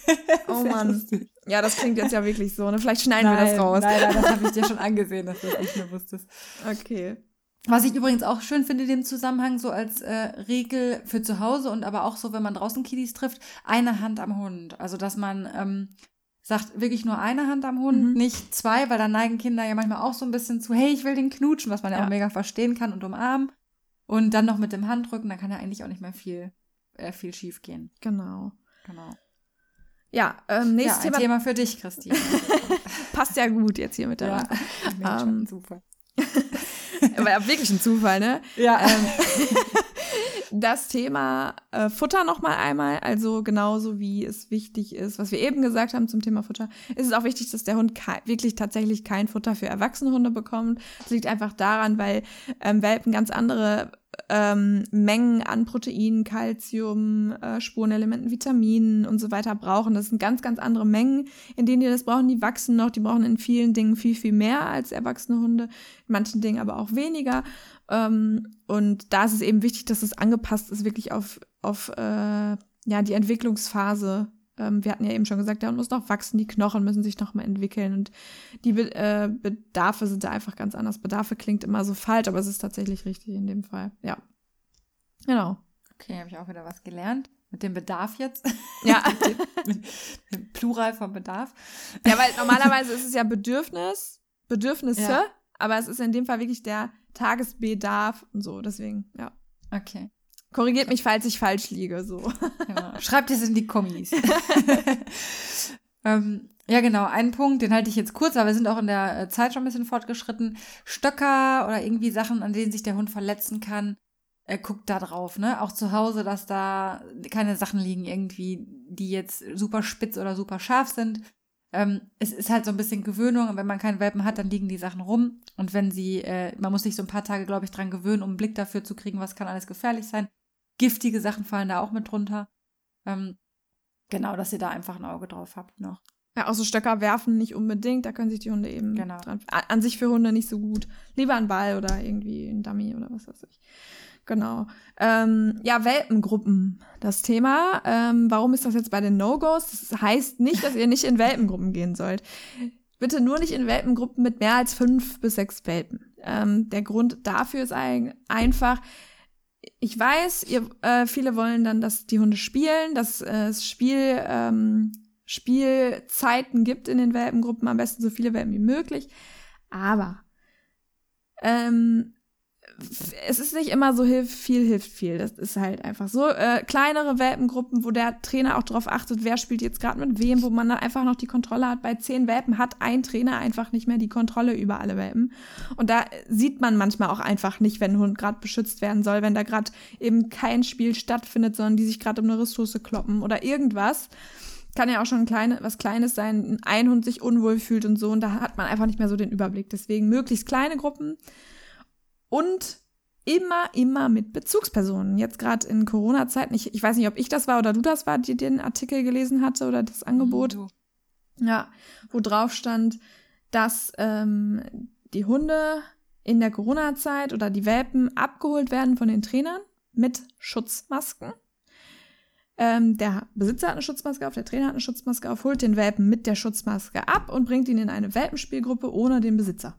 A: *laughs* Oh Mann. Ja, das klingt jetzt ja wirklich so. Ne? Vielleicht schneiden nein, wir das raus.
B: Nein, nein, das habe ich dir schon *laughs* angesehen, dass du das nicht mehr wusstest.
A: Okay.
B: Was ich übrigens auch schön finde, in dem Zusammenhang, so als äh, Regel für zu Hause und aber auch so, wenn man draußen Kiddies trifft, eine Hand am Hund. Also, dass man ähm, sagt, wirklich nur eine Hand am Hund, mhm. nicht zwei, weil dann neigen Kinder ja manchmal auch so ein bisschen zu, hey, ich will den knutschen, was man ja, ja auch mega verstehen kann und umarmen. Und dann noch mit dem Handrücken, dann kann ja eigentlich auch nicht mehr viel, äh, viel schief gehen.
A: Genau.
B: Genau.
A: Ja, ähm, nächstes
B: ja, Thema. Thema für dich, Christine. *laughs*
A: Passt ja gut jetzt hier mit der
B: ja, ähm, super. *laughs*
A: War wirklich ein Zufall, ne?
B: Ja. Ähm, *laughs*
A: das Thema äh, Futter noch mal einmal, also genauso wie es wichtig ist, was wir eben gesagt haben zum Thema Futter, ist es auch wichtig, dass der Hund wirklich tatsächlich kein Futter für erwachsene Hunde bekommt. Das liegt einfach daran, weil ähm, Welpen ganz andere ähm, Mengen an Proteinen, Kalzium, äh, Spurenelementen, Vitaminen und so weiter brauchen. Das sind ganz, ganz andere Mengen, in denen die das brauchen. Die wachsen noch, die brauchen in vielen Dingen viel, viel mehr als erwachsene Hunde, in manchen Dingen aber auch weniger. Ähm, und da ist es eben wichtig, dass es angepasst ist, wirklich auf, auf äh, ja, die Entwicklungsphase ähm, wir hatten ja eben schon gesagt, der Hund muss noch wachsen, die Knochen müssen sich noch mal entwickeln und die Be äh, Bedarfe sind da einfach ganz anders. Bedarfe klingt immer so falsch, aber es ist tatsächlich richtig in dem Fall. Ja. Genau.
B: Okay, habe ich auch wieder was gelernt. Mit dem Bedarf jetzt.
A: Ja. *laughs*
B: mit, mit Plural vom Bedarf.
A: Ja, weil normalerweise ist es ja Bedürfnis, Bedürfnisse, ja. aber es ist in dem Fall wirklich der Tagesbedarf und so. Deswegen, ja.
B: Okay.
A: Korrigiert mich, falls ich falsch liege. So.
B: Ja, schreibt es in die Kommis. *laughs* ähm, ja, genau. Ein Punkt, den halte ich jetzt kurz, aber wir sind auch in der äh, Zeit schon ein bisschen fortgeschritten. Stöcker oder irgendwie Sachen, an denen sich der Hund verletzen kann. Er guckt da drauf, ne? Auch zu Hause, dass da keine Sachen liegen irgendwie, die jetzt super spitz oder super scharf sind. Ähm, es ist halt so ein bisschen Gewöhnung. Und wenn man keinen Welpen hat, dann liegen die Sachen rum. Und wenn sie, äh, man muss sich so ein paar Tage, glaube ich, dran gewöhnen, um einen Blick dafür zu kriegen, was kann alles gefährlich sein. Giftige Sachen fallen da auch mit drunter. Ähm, genau, dass ihr da einfach ein Auge drauf habt noch.
A: Ja, auch so Stöcker werfen nicht unbedingt, da können sich die Hunde eben
B: genau.
A: dran. An sich für Hunde nicht so gut. Lieber ein Ball oder irgendwie ein Dummy oder was weiß ich. Genau. Ähm, ja, Welpengruppen, das Thema. Ähm, warum ist das jetzt bei den No-Gos? Das heißt nicht, dass ihr nicht in Welpengruppen gehen sollt. Bitte nur nicht in Welpengruppen mit mehr als fünf bis sechs Welpen. Ähm, der Grund dafür ist ein, einfach, ich weiß, ihr, äh, viele wollen dann, dass die Hunde spielen, dass äh, es Spiel, ähm, Spielzeiten gibt in den Welpengruppen, am besten so viele Welpen wie möglich. Aber ähm, es ist nicht immer so hilft viel, hilft viel. Das ist halt einfach so. Äh, kleinere Welpengruppen, wo der Trainer auch darauf achtet, wer spielt jetzt gerade mit wem, wo man dann einfach noch die Kontrolle hat. Bei zehn Welpen hat ein Trainer einfach nicht mehr die Kontrolle über alle Welpen. Und da sieht man manchmal auch einfach nicht, wenn ein Hund gerade beschützt werden soll, wenn da gerade eben kein Spiel stattfindet, sondern die sich gerade um eine Ressource kloppen oder irgendwas. Kann ja auch schon kleine, was Kleines sein, ein Hund sich unwohl fühlt und so. Und da hat man einfach nicht mehr so den Überblick. Deswegen möglichst kleine Gruppen und immer, immer mit Bezugspersonen. Jetzt gerade in Corona-Zeiten, ich, ich weiß nicht, ob ich das war oder du das war, die den Artikel gelesen hatte oder das Angebot. Mhm, ja, wo drauf stand, dass ähm, die Hunde in der Corona-Zeit oder die Welpen abgeholt werden von den Trainern mit Schutzmasken. Ähm, der Besitzer hat eine Schutzmaske auf, der Trainer hat eine Schutzmaske auf, holt den Welpen mit der Schutzmaske ab und bringt ihn in eine Welpenspielgruppe ohne den Besitzer.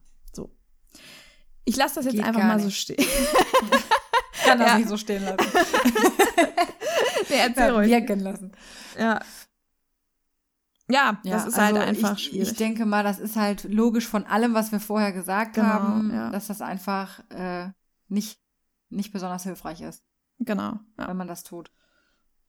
A: Ich lasse das jetzt Geht einfach mal nicht. so stehen. *laughs*
B: Ich kann das ja. nicht so stehen lassen. *laughs* nee, erzähl ruhig. Wirken lassen.
A: Ja. Ja, ja, das ist halt also halt einfach
B: ich,
A: schwierig.
B: Ich denke mal, das ist halt logisch von allem, was wir vorher gesagt genau, haben, ja. dass das einfach äh, nicht, nicht besonders hilfreich ist.
A: Genau.
B: Ja. Wenn man das tut.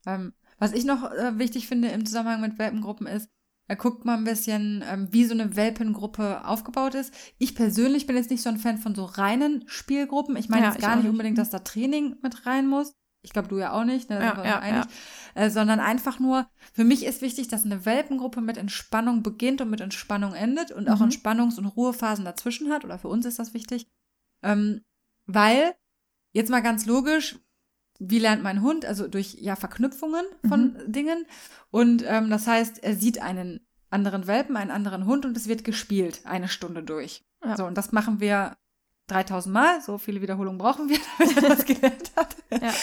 B: Ähm, was ich noch äh, wichtig finde im Zusammenhang mit Welpengruppen ist, er guckt mal ein bisschen, ähm, wie so eine Welpengruppe aufgebaut ist. Ich persönlich bin jetzt nicht so ein Fan von so reinen Spielgruppen. Ich meine ja, jetzt gar nicht unbedingt, dass da Training mit rein muss. Ich glaube, du ja auch nicht, ne? ja, ja, ja. Äh, sondern einfach nur, für mich ist wichtig, dass eine Welpengruppe mit Entspannung beginnt und mit Entspannung endet und auch mhm. Entspannungs- und Ruhephasen dazwischen hat. Oder für uns ist das wichtig. Ähm, weil, jetzt mal ganz logisch, wie lernt mein Hund? Also durch ja Verknüpfungen von mhm. Dingen. Und ähm, das heißt, er sieht einen anderen Welpen, einen anderen Hund und es wird gespielt, eine Stunde durch. Ja. So, und das machen wir 3000 Mal. So viele Wiederholungen brauchen wir, *laughs* damit er das gelernt hat. Ja.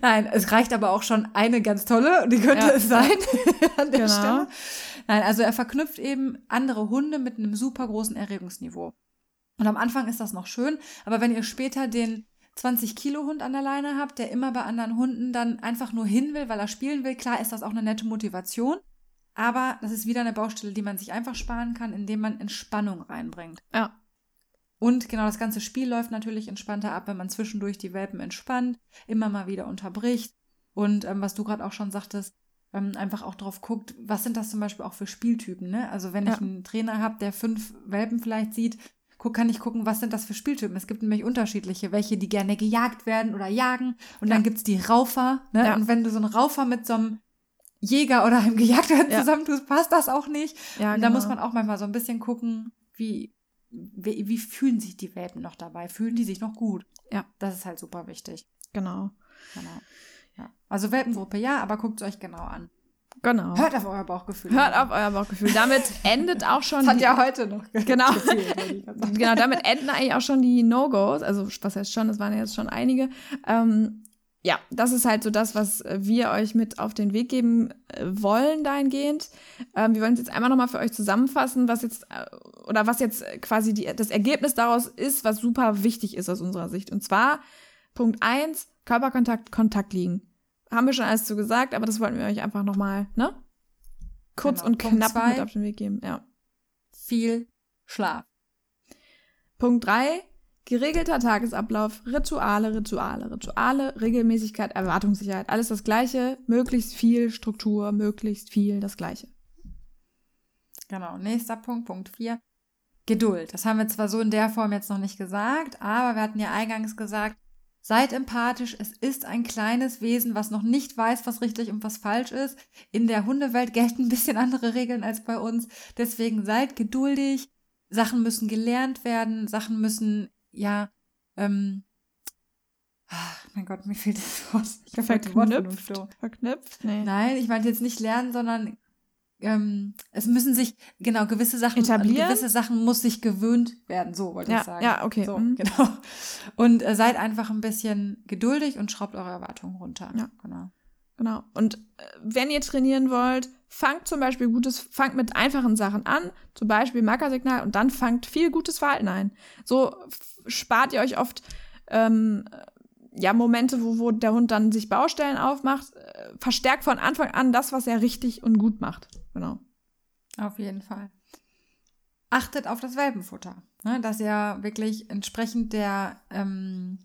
B: Nein, es reicht aber auch schon eine ganz tolle, die könnte ja. es sein *laughs* an der genau. Stelle. Nein, also er verknüpft eben andere Hunde mit einem super großen Erregungsniveau. Und am Anfang ist das noch schön, aber wenn ihr später den 20 Kilo Hund an der Leine habt, der immer bei anderen Hunden dann einfach nur hin will, weil er spielen will, klar ist das auch eine nette Motivation. Aber das ist wieder eine Baustelle, die man sich einfach sparen kann, indem man Entspannung reinbringt.
A: Ja.
B: Und genau das ganze Spiel läuft natürlich entspannter ab, wenn man zwischendurch die Welpen entspannt, immer mal wieder unterbricht. Und ähm, was du gerade auch schon sagtest, ähm, einfach auch drauf guckt, was sind das zum Beispiel auch für Spieltypen. Ne? Also wenn ja. ich einen Trainer habe, der fünf Welpen vielleicht sieht, guck, kann ich gucken, was sind das für Spieltypen. Es gibt nämlich unterschiedliche, welche, die gerne gejagt werden oder jagen. Und ja. dann gibt's die Raufer. Ne? Ja. Und wenn du so einen Raufer mit so einem Jäger oder einem *laughs* Gejagten ja. zusammentust, passt das auch nicht. Ja, und genau. da muss man auch manchmal so ein bisschen gucken, wie, wie, wie fühlen sich die Welpen noch dabei? Fühlen die sich noch gut?
A: Ja.
B: Das ist halt super wichtig.
A: Genau.
B: Genau. Ja. Also Welpengruppe ja, aber guckt es euch genau an.
A: Genau.
B: Hört auf euer Bauchgefühl.
A: Hört auf euer Bauchgefühl. Damit *laughs* endet auch schon.
B: Das hat ja heute noch. *laughs*
A: Genau. genau, damit enden eigentlich auch schon die No-Gos. Also, was heißt schon, es waren ja jetzt schon einige. Ähm, ja, das ist halt so das, was wir euch mit auf den Weg geben äh, wollen dahingehend. Ähm, wir wollen es jetzt einmal nochmal für euch zusammenfassen, was jetzt, äh, oder was jetzt quasi die, das Ergebnis daraus ist, was super wichtig ist aus unserer Sicht. Und zwar Punkt eins Körperkontakt, Kontakt liegen haben wir schon alles zu gesagt, aber das wollten wir euch einfach nochmal, ne? Kurz genau. und Punkt knapp zwei, mit auf den Weg geben, ja.
B: Viel Schlaf.
A: Punkt drei geregelter Tagesablauf, Rituale, Rituale, Rituale, Regelmäßigkeit, Erwartungssicherheit, alles das Gleiche, möglichst viel Struktur, möglichst viel das Gleiche.
B: Genau, nächster Punkt, Punkt vier Geduld. Das haben wir zwar so in der Form jetzt noch nicht gesagt, aber wir hatten ja eingangs gesagt, Seid empathisch, es ist ein kleines Wesen, was noch nicht weiß, was richtig und was falsch ist. In der Hundewelt gelten ein bisschen andere Regeln als bei uns. Deswegen seid geduldig. Sachen müssen gelernt werden, Sachen müssen, ja, ähm, ach, mein Gott, mir fehlt das Wort.
A: Ich verknüpft. Verknüpft?
B: Nee. Nein, ich meinte jetzt nicht lernen, sondern ähm, es müssen sich, genau, gewisse Sachen,
A: Etablieren?
B: gewisse Sachen muss sich gewöhnt werden, so wollte
A: ja,
B: ich sagen.
A: Ja, okay.
B: So, mhm. genau. Und äh, seid einfach ein bisschen geduldig und schraubt eure Erwartungen runter.
A: Ja. Genau. Genau. Und äh, wenn ihr trainieren wollt, fangt zum Beispiel gutes, fangt mit einfachen Sachen an, zum Beispiel Markersignal und dann fangt viel gutes Verhalten ein. So spart ihr euch oft ähm, ja, Momente, wo, wo der Hund dann sich Baustellen aufmacht, äh, verstärkt von Anfang an das, was er richtig und gut macht. Genau.
B: Auf jeden Fall. Achtet auf das Welpenfutter, ne, dass ihr wirklich entsprechend der ähm,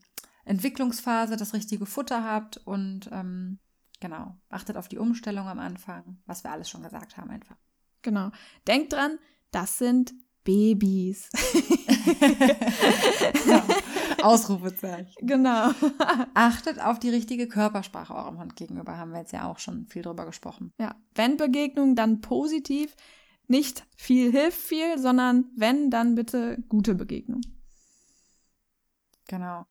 B: Entwicklungsphase das richtige Futter habt und ähm, genau, achtet auf die Umstellung am Anfang, was wir alles schon gesagt haben einfach.
A: Genau. Denkt dran, das sind Babys.
B: ja. *laughs* *laughs* *laughs* Ausrufezeichen.
A: Genau. *laughs*
B: Achtet auf die richtige Körpersprache eurem Hund gegenüber, haben wir jetzt ja auch schon viel drüber gesprochen.
A: Ja, wenn Begegnung, dann positiv. Nicht viel hilft viel, sondern wenn, dann bitte gute Begegnung.
B: Genau.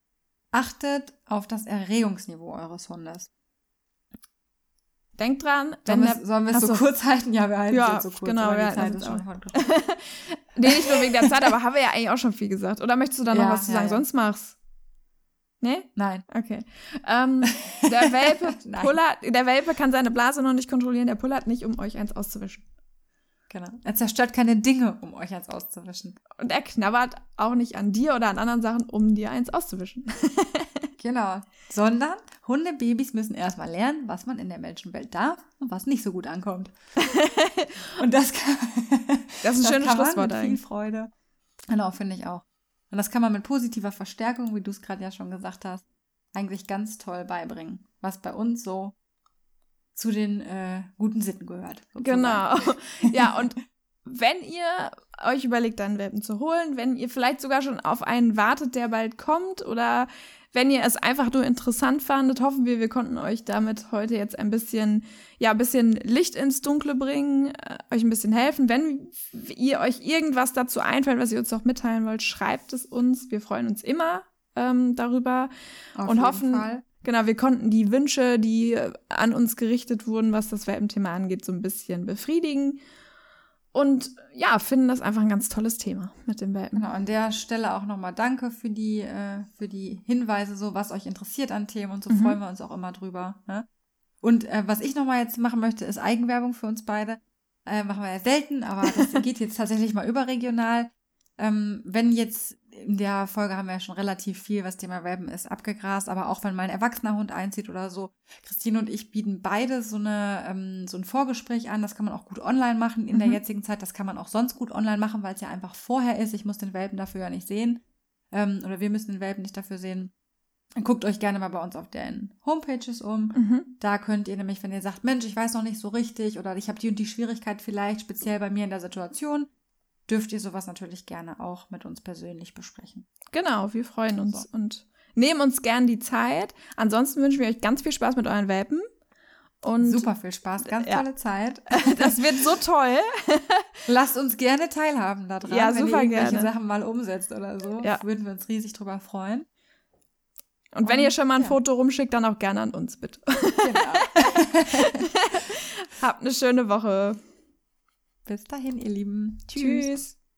B: Achtet auf das Erregungsniveau eures Hundes.
A: Denkt dran,
B: wenn sollen wir, sollen wir es so kurz halten? Ja, wir halten ja, es so kurz. Genau, ja, die Zeit ist schon *laughs*
A: Nee, nicht nur wegen der Zeit, aber haben wir ja eigentlich auch schon viel gesagt. Oder möchtest du da noch ja, was zu sagen? Ja, Sonst mach's. Nee?
B: Nein.
A: Okay. Ähm, der, *laughs* Welpe pullert, der Welpe kann seine Blase noch nicht kontrollieren, der pullert nicht, um euch eins auszuwischen.
B: Genau. Er zerstört keine Dinge, um euch eins auszuwischen.
A: Und er knabbert auch nicht an dir oder an anderen Sachen, um dir eins auszuwischen. *laughs*
B: genau. Sondern Hundebabys müssen erstmal lernen, was man in der Menschenwelt darf und was nicht so gut ankommt. *laughs* und das kann,
A: das ist ein schönes Schlusswort
B: mit viel Freude. Genau, finde ich auch. Und das kann man mit positiver Verstärkung, wie du es gerade ja schon gesagt hast, eigentlich ganz toll beibringen. Was bei uns so zu den äh, guten Sitten gehört.
A: Sozusagen. Genau. *laughs* Ja, und wenn ihr euch überlegt, einen Welpen zu holen, wenn ihr vielleicht sogar schon auf einen wartet, der bald kommt, oder wenn ihr es einfach nur interessant fandet, hoffen wir, wir konnten euch damit heute jetzt ein bisschen, ja, ein bisschen Licht ins Dunkle bringen, äh, euch ein bisschen helfen. Wenn ihr euch irgendwas dazu einfällt, was ihr uns noch mitteilen wollt, schreibt es uns. Wir freuen uns immer ähm, darüber auf und hoffen, Fall. Genau, wir konnten die Wünsche, die an uns gerichtet wurden, was das Welpenthema angeht, so ein bisschen befriedigen. Und ja, finden das einfach ein ganz tolles Thema mit dem Welpen.
B: Genau, an der Stelle auch nochmal danke für die, äh, für die Hinweise, so was euch interessiert an Themen und so mhm. freuen wir uns auch immer drüber. Ne? Und äh, was ich nochmal jetzt machen möchte, ist Eigenwerbung für uns beide. Äh, machen wir ja selten, aber das *laughs* geht jetzt tatsächlich mal überregional. Ähm, wenn jetzt in der Folge haben wir ja schon relativ viel, was Thema Welpen ist, abgegrast, aber auch wenn mal ein erwachsener Hund einzieht oder so. Christine und ich bieten beide so, eine, ähm, so ein Vorgespräch an. Das kann man auch gut online machen in mhm. der jetzigen Zeit. Das kann man auch sonst gut online machen, weil es ja einfach vorher ist. Ich muss den Welpen dafür ja nicht sehen. Ähm, oder wir müssen den Welpen nicht dafür sehen. Guckt euch gerne mal bei uns auf den Homepages um. Mhm. Da könnt ihr nämlich, wenn ihr sagt, Mensch, ich weiß noch nicht so richtig oder ich habe die und die Schwierigkeit vielleicht speziell bei mir in der Situation, dürft ihr sowas natürlich gerne auch mit uns persönlich besprechen.
A: Genau, wir freuen uns so. und nehmen uns gern die Zeit. Ansonsten wünschen wir euch ganz viel Spaß mit euren Welpen.
B: Und Super viel Spaß, ganz ja. tolle Zeit. *laughs*
A: Das wird so toll. *laughs*
B: Lasst uns gerne teilhaben daran, ja, wenn ihr irgendwelche gerne. Sachen mal umsetzt oder so. Ja. Würden wir uns riesig drüber freuen.
A: Und, Und wenn ihr schon mal ein ja. Foto rumschickt, dann auch gerne an uns, bitte. Genau. *laughs* Habt eine schöne Woche.
B: Bis dahin, ihr Lieben.
A: Tschüss. Tschüss.